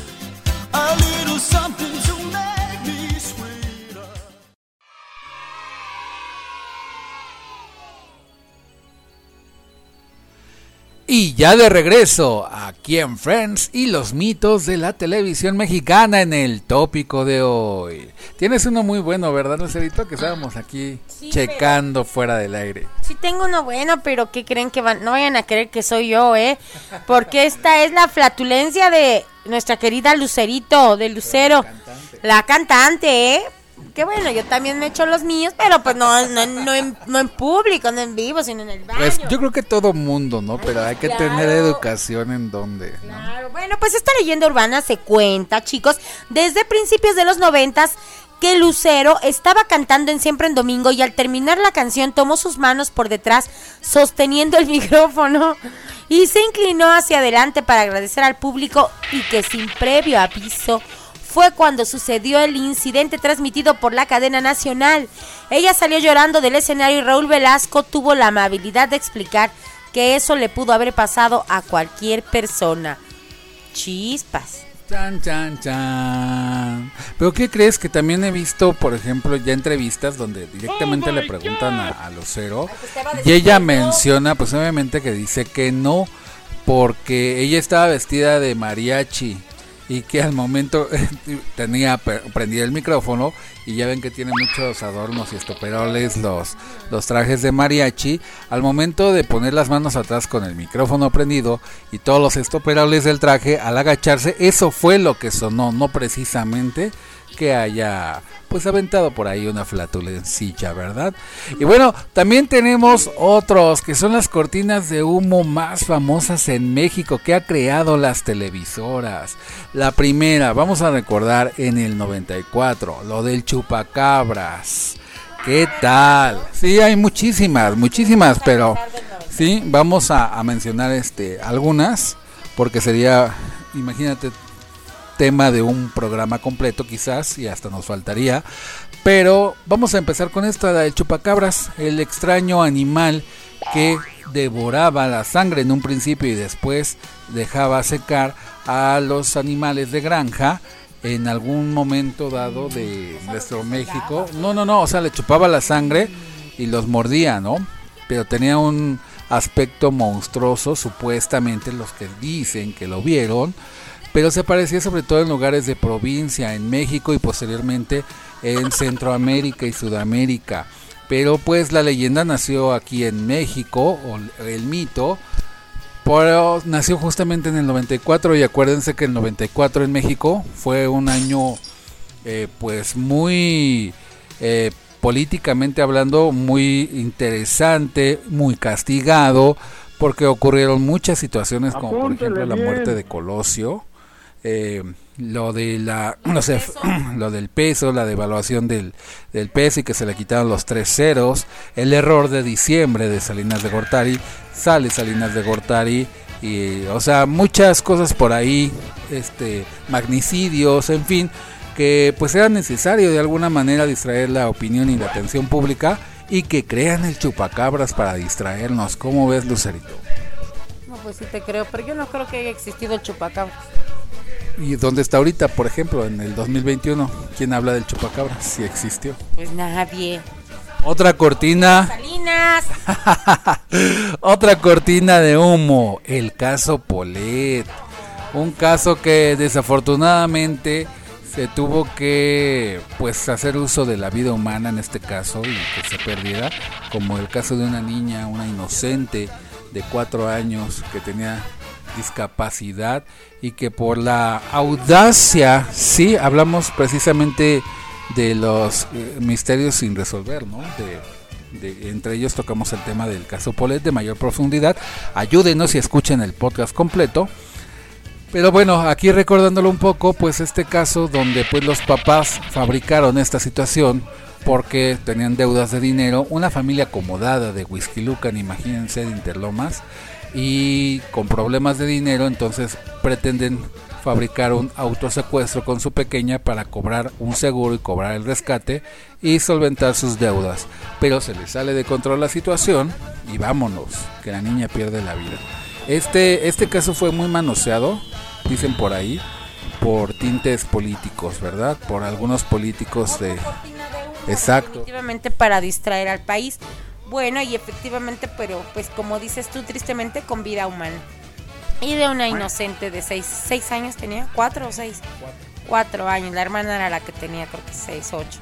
[SPEAKER 1] Ya de regreso, aquí en Friends y los mitos de la televisión mexicana en el tópico de hoy. Tienes uno muy bueno, ¿verdad, Lucerito? Que estábamos aquí
[SPEAKER 2] Sí,
[SPEAKER 1] checando fuera del aire.
[SPEAKER 2] Sí tengo uno bueno, pero ¿qué creen que van? No vayan a creer que soy yo, ¿eh? Porque esta es la flatulencia de nuestra querida Lucerito, de Lucero. La cantante, ¿eh? Que bueno, yo también me echo los míos, pero pues no, no, no, en, no en público, no en vivo, sino en el baño.
[SPEAKER 1] Pues yo creo que todo mundo, ¿no? Pero hay que
[SPEAKER 2] claro.
[SPEAKER 1] tener educación en donde. ¿no?
[SPEAKER 2] Claro, bueno, pues esta leyenda urbana se cuenta, chicos, desde principios de los noventas que Lucero estaba cantando en Siempre en Domingo y al terminar la canción tomó sus manos por detrás sosteniendo el micrófono y se inclinó hacia adelante para agradecer al público y que sin previo aviso fue cuando sucedió el incidente transmitido por la cadena nacional. Ella salió llorando del escenario y Raúl Velasco tuvo la amabilidad de explicar que eso le pudo haber pasado a cualquier persona. Chispas.
[SPEAKER 1] Chan, chan, chan. Pero ¿qué crees? Que también he visto, por ejemplo, ya entrevistas donde directamente le preguntan a, a Lucero y ella menciona, pues obviamente que dice que no, porque ella estaba vestida de mariachi y que al momento tenía prendido el micrófono y ya ven que tiene muchos adornos y estoperoles los, los trajes de mariachi. Al momento de poner las manos atrás con el micrófono prendido y todos los estoperoles del traje al agacharse eso fue lo que sonó no precisamente que haya pues aventado por ahí una flatulencilla, ¿verdad? Y bueno, también tenemos otros que son las cortinas de humo más famosas en México que ha creado las televisoras. La primera, vamos a recordar en el 94, lo del chupacabras. ¿Qué tal? Sí, hay muchísimas, muchísimas, pero sí, vamos a, a mencionar este algunas porque sería, imagínate, tema de un programa completo quizás y hasta nos faltaría. Pero vamos a empezar con esta del chupacabras, el extraño animal que devoraba la sangre en un principio y después dejaba secar a los animales de granja en algún momento dado de nuestro México. No, no, no, o sea, le chupaba la sangre y los mordía, ¿no? Pero tenía un aspecto monstruoso, supuestamente los que dicen que lo vieron, pero se aparecía sobre todo en lugares de provincia, en México y posteriormente en Centroamérica y Sudamérica. Pero pues la leyenda nació aquí en México, o el mito, pero nació justamente en el 94 y acuérdense que el 94 en México fue un año eh, pues muy eh, políticamente hablando muy interesante, muy castigado, porque ocurrieron muchas situaciones como por ejemplo la muerte de Colosio, eh, lo de la no sé, lo del peso, la devaluación del, del peso y que se le quitaron los tres ceros, el error de diciembre de Salinas de Gortari, sale Salinas de Gortari y o sea, muchas cosas por ahí, este magnicidios, en fin, que pues era necesario de alguna manera distraer la opinión y la atención pública y que crean el chupacabras para distraernos. ¿Cómo ves, Lucerito?
[SPEAKER 2] No, pues sí te creo, pero yo no creo que haya existido el chupacabras.
[SPEAKER 1] ¿Y dónde está ahorita, por ejemplo, en el 2021? ¿Quién habla del chupacabras? Si existió.
[SPEAKER 2] Pues nadie.
[SPEAKER 1] Otra cortina,
[SPEAKER 2] Salinas.
[SPEAKER 1] otra cortina de humo, el caso Polet. Un caso que desafortunadamente se tuvo que pues hacer uso de la vida humana en este caso y que se perdiera, como el caso de una niña, una inocente de cuatro años que tenía discapacidad y que por la audacia, sí, hablamos precisamente de los eh, misterios sin resolver, ¿no? De, entre ellos tocamos el tema del caso Polet de mayor profundidad. Ayúdenos y escuchen el podcast completo. Pero bueno, aquí recordándolo un poco, pues este caso donde pues los papás fabricaron esta situación porque tenían deudas de dinero, una familia acomodada de Whisky Lucan, imagínense, de Interlomas, y con problemas de dinero, entonces pretenden fabricar un autosecuestro con su pequeña para cobrar un seguro y cobrar el rescate y solventar sus deudas. Pero se les sale de control la situación y vámonos, que la niña pierde la vida. Este, este caso fue muy manoseado, dicen por ahí, por tintes políticos, ¿verdad? Por algunos políticos de... Exacto.
[SPEAKER 2] Efectivamente para distraer al país. Bueno, y efectivamente, pero pues como dices tú, tristemente con vida humana. Y de una inocente de seis, seis años tenía, cuatro o seis. Cuatro años. La hermana era la que tenía, creo que seis, ocho.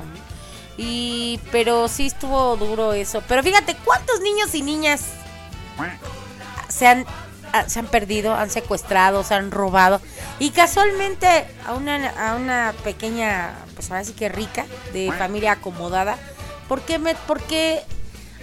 [SPEAKER 2] Y, pero sí estuvo duro eso. Pero fíjate, ¿cuántos niños y niñas se han, ah, se han perdido, han secuestrado, se han robado? Y casualmente a una, a una pequeña, pues ahora sí que rica, de familia acomodada. ¿Por qué, me, por qué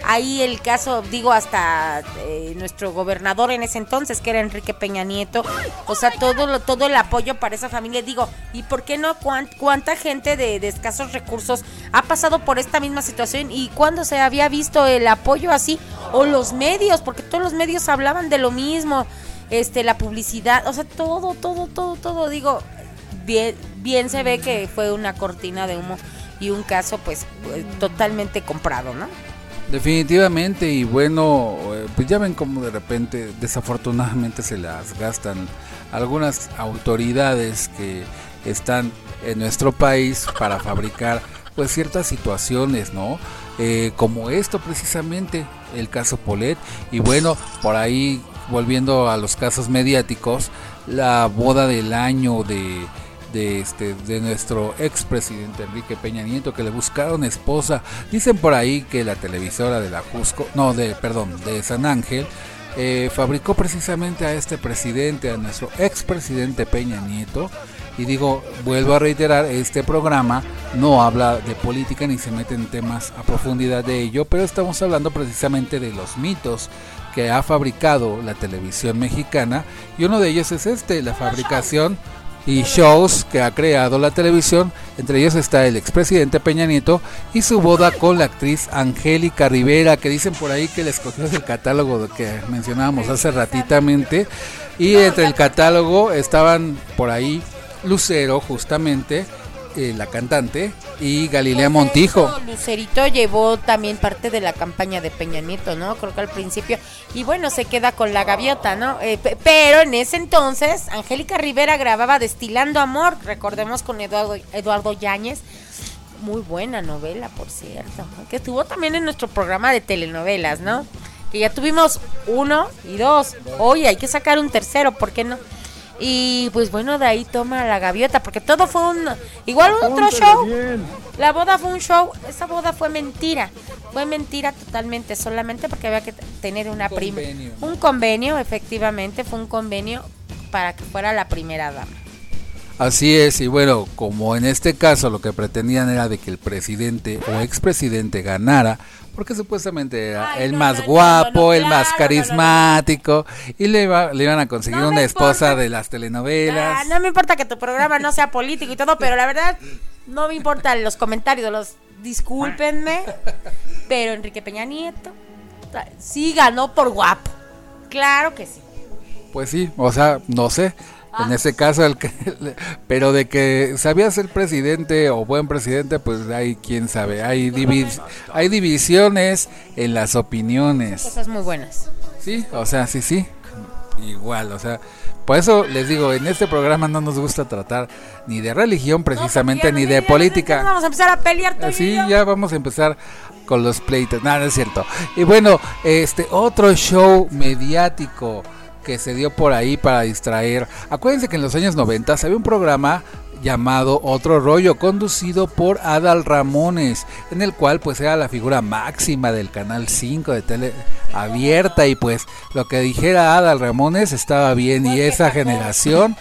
[SPEAKER 2] ahí el caso, digo, hasta eh, nuestro gobernador en ese entonces, que era Enrique Peña Nieto, o sea, todo, lo- todo el apoyo para esa familia. Digo, ¿y por qué no? ¿Cuán- ¿Cuánta gente de, de escasos recursos ha pasado por esta misma situación? ¿Y cuándo se había visto el apoyo así? O los medios, porque todos los medios hablaban de lo mismo, este, la publicidad, o sea, todo, todo, todo, todo, digo, bien, bien se ve que fue una cortina de humo y un caso pues eh, totalmente comprado, ¿no?
[SPEAKER 1] Definitivamente y bueno, eh, pues ya ven como de repente desafortunadamente se las gastan algunas autoridades que están en nuestro país para fabricar pues ciertas situaciones, ¿no? Eh, como esto precisamente, el caso Polet y bueno, por ahí volviendo a los casos mediáticos, la boda del año de de este de nuestro expresidente Enrique Peña Nieto que le buscaron esposa. Dicen por ahí que la televisora de la Jusco, no, de perdón, de San Ángel eh, fabricó precisamente a este presidente, a nuestro expresidente Peña Nieto. Y digo, vuelvo a reiterar, este programa no habla de política ni se mete en temas a profundidad de ello, pero estamos hablando precisamente de los mitos que ha fabricado la televisión mexicana y uno de ellos es este, la fabricación y shows que ha creado la televisión. Entre ellos está el expresidente Peña Nieto y su boda con la actriz Angélica Rivera, que dicen por ahí que le escogió del catálogo que mencionábamos hace ratitamente. Y entre el catálogo estaban por ahí Lucero, justamente, eh, la cantante, y Galilea Montijo.
[SPEAKER 2] Lucerito llevó también parte de la campaña de Peña Nieto, ¿no? Creo que al principio. Y bueno, se queda con la gaviota, ¿no? Eh, pe- pero en ese entonces, Angélica Rivera grababa Destilando Amor, recordemos con Eduardo, Eduardo Yáñez. Muy buena novela, por cierto, que estuvo también en nuestro programa de telenovelas, ¿no? Que ya tuvimos uno y dos. Oye, hay que sacar un tercero, ¿por qué no? Y pues bueno, de ahí toma la gaviota, porque todo fue un... Igual otro show. La boda fue un show, esa boda fue mentira. Fue mentira totalmente, solamente porque había que tener una prima.
[SPEAKER 1] Convenio.
[SPEAKER 2] Un convenio, efectivamente, fue un convenio para que fuera la primera dama.
[SPEAKER 1] Así es, y bueno, como en este caso lo que pretendían era de que el presidente o expresidente ganara, porque supuestamente era
[SPEAKER 2] Ay,
[SPEAKER 1] el
[SPEAKER 2] no,
[SPEAKER 1] más
[SPEAKER 2] no,
[SPEAKER 1] guapo,
[SPEAKER 2] no,
[SPEAKER 1] el más
[SPEAKER 2] claro,
[SPEAKER 1] carismático, y le, iba- le iban a conseguir una esposa
[SPEAKER 2] importa.
[SPEAKER 1] de las telenovelas.
[SPEAKER 2] Ah, no me importa que tu programa no sea político y todo, pero la verdad no me importan los comentarios, los discúlpenme, pero Enrique Peña Nieto sí ganó por guapo. Claro que sí.
[SPEAKER 1] Pues sí, o sea, no sé.
[SPEAKER 2] Ah.
[SPEAKER 1] En ese caso, el que, pero de que sabía ser presidente o buen presidente, pues hay quién sabe. Hay, divis- hay divisiones en las opiniones.
[SPEAKER 2] Cosas muy buenas.
[SPEAKER 1] Sí, o sea, sí, sí. Igual, o sea, por eso les digo, en este programa no nos gusta tratar ni de religión precisamente,
[SPEAKER 2] No,
[SPEAKER 1] ni de política.
[SPEAKER 2] Vamos a empezar a pelear tú y
[SPEAKER 1] Sí,
[SPEAKER 2] yo.
[SPEAKER 1] ya vamos a empezar con los pleitos. Nada, no es cierto. Y bueno, este otro show mediático que se dio por ahí para distraer. Acuérdense que en los años 90 había un programa llamado Otro Rollo, conducido por Adal Ramones, en el cual pues era la figura máxima del canal 5 de tele abierta y pues lo que dijera Adal Ramones estaba bien y esa generación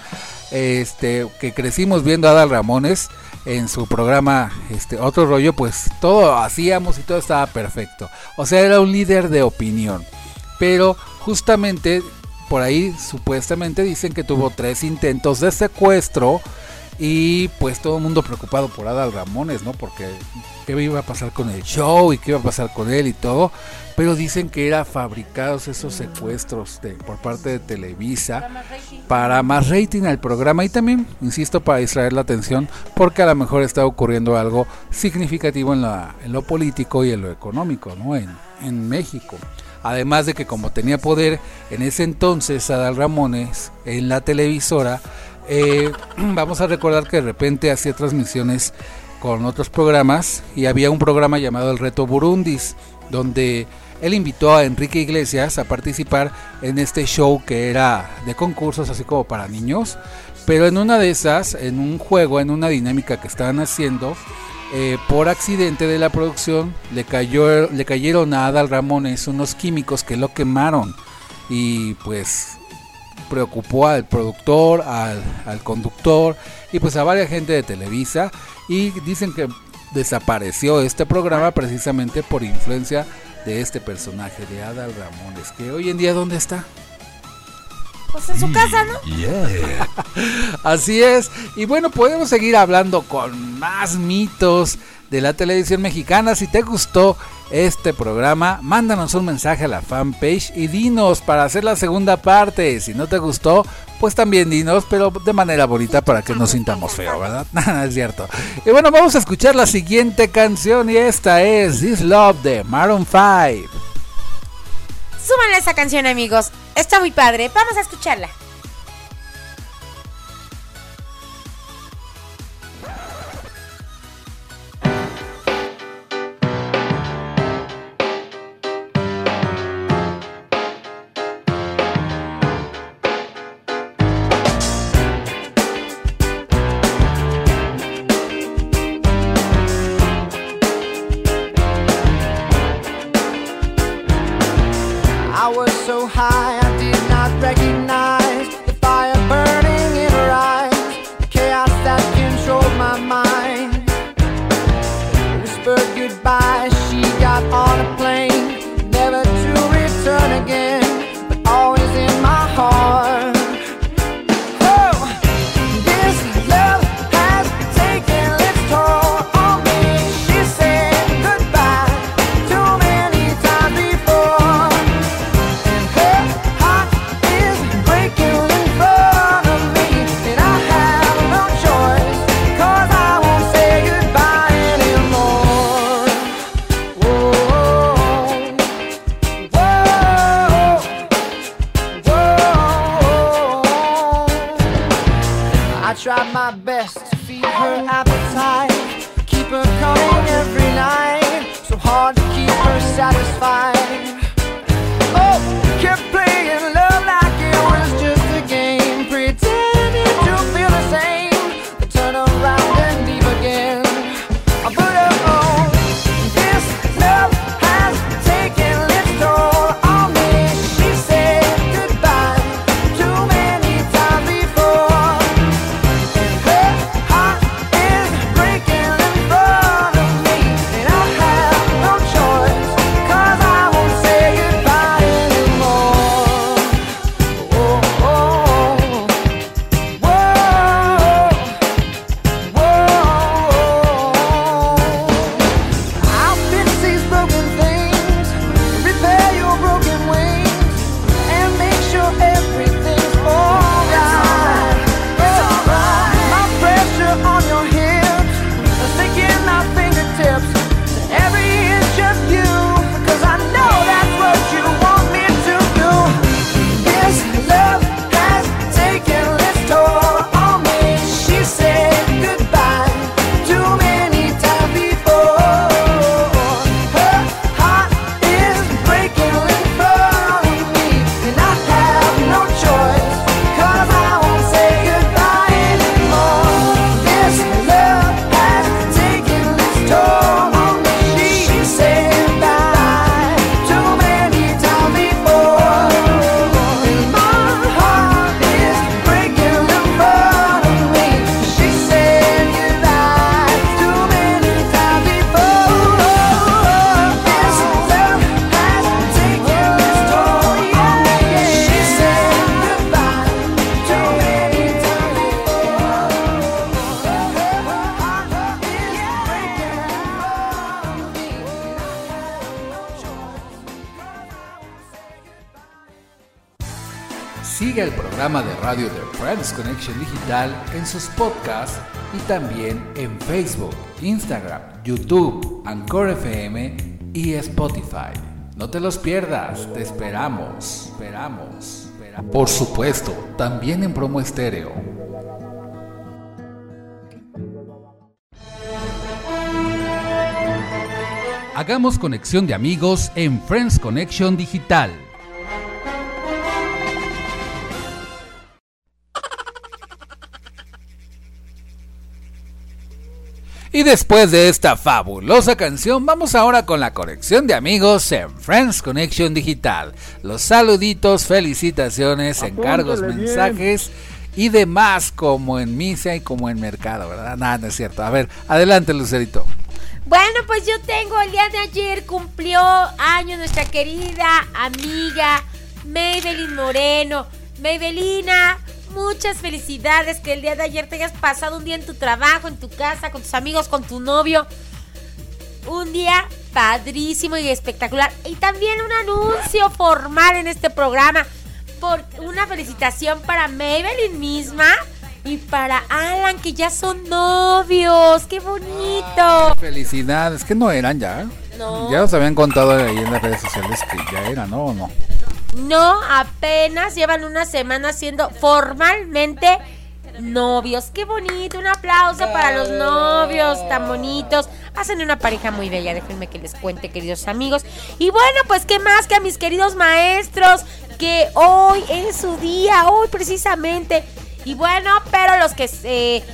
[SPEAKER 1] este que crecimos viendo Adal Ramones en su programa este otro rollo, pues todo hacíamos y todo estaba perfecto. O sea, era un líder de opinión. Pero justamente por ahí supuestamente dicen que tuvo tres intentos de secuestro y pues todo el mundo preocupado por Adal Ramones, ¿no? Porque qué iba a pasar con el show y qué iba a pasar con él y todo. Pero dicen que eran fabricados esos secuestros de, por parte de Televisa para más rating al programa y también, insisto, para distraer la atención porque a lo mejor está ocurriendo algo significativo en, la, en lo político y en lo económico, ¿no? En, en México. Además de que como tenía poder en ese entonces Adal Ramones en la televisora, eh, vamos a recordar que de repente hacía transmisiones con otros programas y había un programa llamado El Reto Burundis, donde él invitó a Enrique Iglesias a participar en este show que era de concursos así como para niños, pero en una de esas, en un juego, en una dinámica que estaban haciendo, eh, por accidente de la producción le, cayó, le cayeron a Adal Ramones unos químicos que lo quemaron y pues preocupó al productor, al, conductor y pues a varias gente de Televisa y dicen que desapareció este programa precisamente por influencia de este personaje de Adal Ramones, que hoy en día ¿dónde está?
[SPEAKER 6] Pues en su casa, ¿no?
[SPEAKER 1] Así es. Y bueno, podemos seguir hablando con más mitos de la televisión mexicana. Si te gustó este programa, mándanos un mensaje a la fanpage y dinos para hacer la segunda parte. Si no te gustó, pues también dinos, pero de manera bonita para que no sintamos feo, ¿verdad? Nada, es cierto. Y bueno, vamos a escuchar la siguiente canción y esta es This Love de Maroon 5.
[SPEAKER 6] Súbanle esa canción, amigos. Está muy padre. Vamos a escucharla.
[SPEAKER 5] En sus podcasts y también en Facebook, Instagram, YouTube, Anchor FM y Spotify. No te los pierdas, te esperamos, esperamos. esperamos. Por supuesto, también en promo estéreo. Hagamos conexión de amigos en Friends Connection Digital.
[SPEAKER 1] Y después de esta fabulosa canción, vamos ahora con la conexión de amigos en Friends Connection Digital. Los saluditos, felicitaciones, encargos, mensajes y demás, como en misa y como en mercado, ¿verdad? Nada, no es cierto. A ver, adelante, Lucerito.
[SPEAKER 2] Bueno, pues yo tengo el día de ayer cumplió año nuestra querida amiga Maybelline Moreno. Maybelina, muchas felicidades que el día de ayer te hayas pasado un día en tu trabajo, en tu casa, con tus amigos, con tu novio. Un día padrísimo y espectacular. Y también un anuncio formal en este programa. Por una felicitación para Maybelline misma y para Alan, que ya son novios. ¡Qué bonito!
[SPEAKER 1] Felicidades, que no eran ya.
[SPEAKER 2] No.
[SPEAKER 1] Ya os habían contado ahí en las redes sociales que ya eran, ¿no? ¿O no?
[SPEAKER 2] No, apenas llevan una semana siendo formalmente novios. Qué bonito, un aplauso para los novios tan bonitos. Hacen una pareja muy bella, déjenme que les cuente, queridos amigos. Y bueno, pues qué más que a mis queridos maestros, que hoy es su día, hoy precisamente. Y bueno, pero los que eh,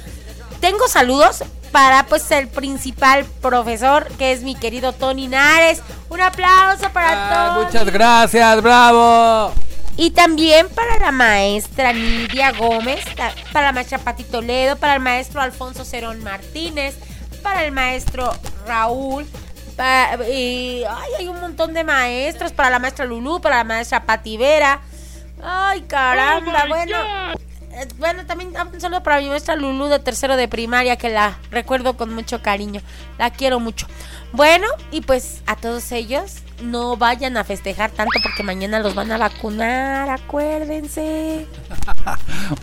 [SPEAKER 2] tengo saludos para pues el principal profesor, que es mi querido Tony Nares. Un aplauso para
[SPEAKER 1] Ah,
[SPEAKER 2] Tony.
[SPEAKER 1] muchas gracias, bravo.
[SPEAKER 2] Y también para la maestra Nidia Gómez, para la maestra Pati Toledo, para el maestro Alfonso Cerón Martínez, para el maestro Raúl. y, ay, hay un montón de maestros, para la maestra Lulú, para la maestra Pati Vera. Ay, caramba, bueno. eh, Bueno, también un saludo para mi maestra Lulú de tercero de primaria, que la recuerdo con mucho cariño. La quiero mucho. Bueno, y pues a todos ellos, no vayan a festejar tanto porque mañana los van a vacunar, acuérdense.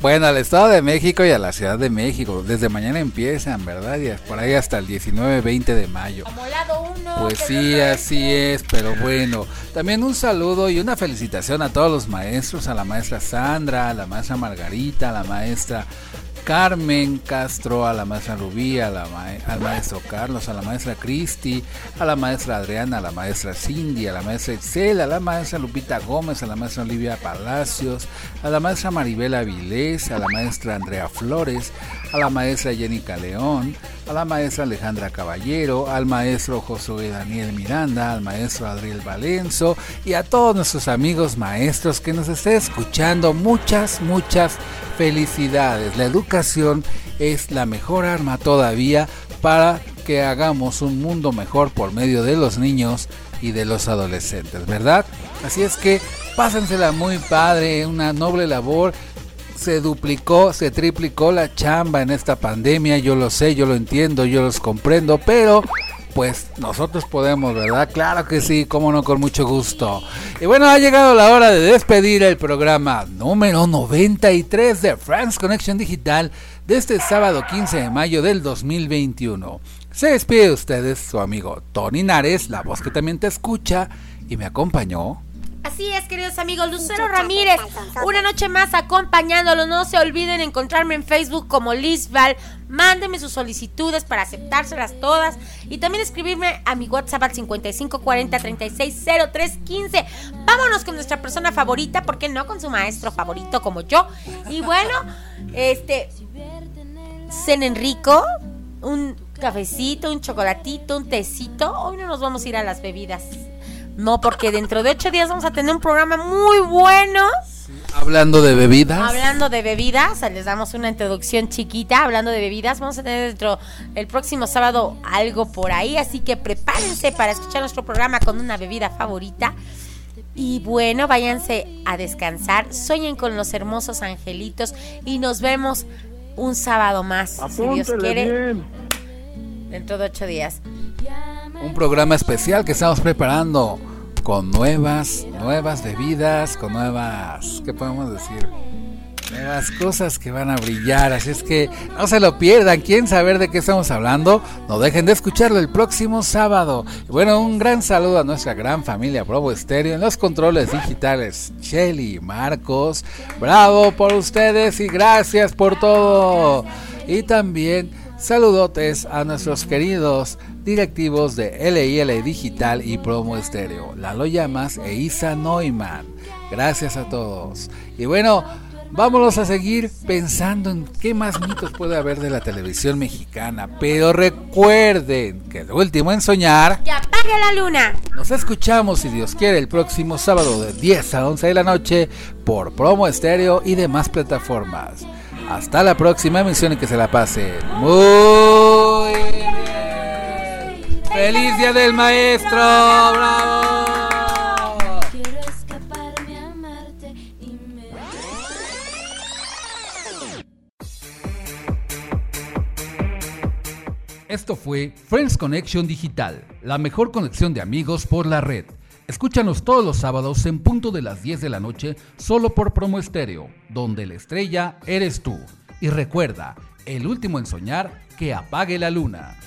[SPEAKER 1] Bueno, al Estado de México y a la Ciudad de México. Desde mañana empiezan, ¿verdad? Y por ahí hasta el 19-20 de mayo.
[SPEAKER 2] Como lado uno.
[SPEAKER 1] Pues sí, así es, pero bueno. También un saludo y una felicitación a todos los maestros, a la maestra Sandra, a la maestra Margarita, a la maestra Carmen Castro, a la maestra Rubí, a la ma- al maestro Carlos, a la maestra Cristi, a la maestra Adriana, a la maestra Cindy, a la maestra Excel, a la maestra Lupita Gómez, a la maestra Olivia Palacios, a la maestra Maribel Avilés, a la maestra Andrea Flores, a la maestra Jenica León, a la maestra Alejandra Caballero, al maestro Josué Daniel Miranda, al maestro Adriel Valenzo y a todos nuestros amigos maestros que nos estén escuchando. Muchas, muchas felicidades. La educación es la mejor arma todavía para que hagamos un mundo mejor por medio de los niños y de los adolescentes, ¿verdad? Así es que pásensela muy padre, una noble labor se duplicó, se triplicó la chamba en esta pandemia, yo lo sé, yo lo entiendo, yo los comprendo, pero pues nosotros podemos, ¿verdad? Claro que sí, cómo no, con mucho gusto. Y bueno, ha llegado la hora de despedir el programa número 93 de France Connection Digital de este sábado 15 de mayo del 2021. Se despide de ustedes su amigo Tony Nares, la voz que también te escucha y me acompañó.
[SPEAKER 2] Así es, queridos amigos, Lucero Ramírez, una noche más acompañándolos. No se olviden encontrarme en Facebook como Lizval. Mándenme sus solicitudes para aceptárselas todas. Y también escribirme a mi WhatsApp al 5540 360315. Vámonos con nuestra persona favorita, ¿por qué no? Con su maestro favorito como yo. Y bueno, este. Cenen rico, un cafecito, un chocolatito, un tecito. Hoy no nos vamos a ir a las bebidas. No, porque dentro de ocho días vamos a tener un programa muy bueno.
[SPEAKER 1] Hablando de bebidas.
[SPEAKER 2] Hablando de bebidas, les damos una introducción chiquita. Hablando de bebidas, vamos a tener dentro el próximo sábado algo por ahí. Así que prepárense para escuchar nuestro programa con una bebida favorita. Y bueno, váyanse a descansar. Sueñen con los hermosos angelitos. Y nos vemos un sábado más. si Dios quiere. Dentro de ocho días.
[SPEAKER 1] Un programa especial que estamos preparando con nuevas, nuevas bebidas, con nuevas, ¿qué podemos decir? Nuevas cosas que van a brillar, así es que no se lo pierdan, quieren saber de qué estamos hablando, no dejen de escucharlo el próximo sábado. bueno, un gran saludo a nuestra gran familia Provo Estéreo en los controles digitales, Shelly, Marcos, bravo por ustedes y gracias por todo. Y también saludotes a nuestros queridos directivos de LIL Digital y Promo Estéreo, Lalo Llamas e Isa Neumann. Gracias a todos. Y bueno, vámonos a seguir pensando en qué más mitos puede haber de la televisión mexicana. Pero recuerden que el último en soñar...
[SPEAKER 2] ¡Que apague la luna!
[SPEAKER 1] Nos escuchamos, si Dios quiere, el próximo sábado de 10 a 11 de la noche por Promo Estéreo y demás plataformas. Hasta la próxima emisión y que se la pasen muy bien. ¡Feliz Día del Maestro! ¡Bravo!
[SPEAKER 3] Quiero escaparme a amarte y me...
[SPEAKER 5] Esto fue Friends Connection Digital, la mejor conexión de amigos por la red. Escúchanos todos los sábados en punto de las 10 de la noche solo por Promo Estéreo, donde la estrella eres tú. Y recuerda, el último en soñar, que apague la luna.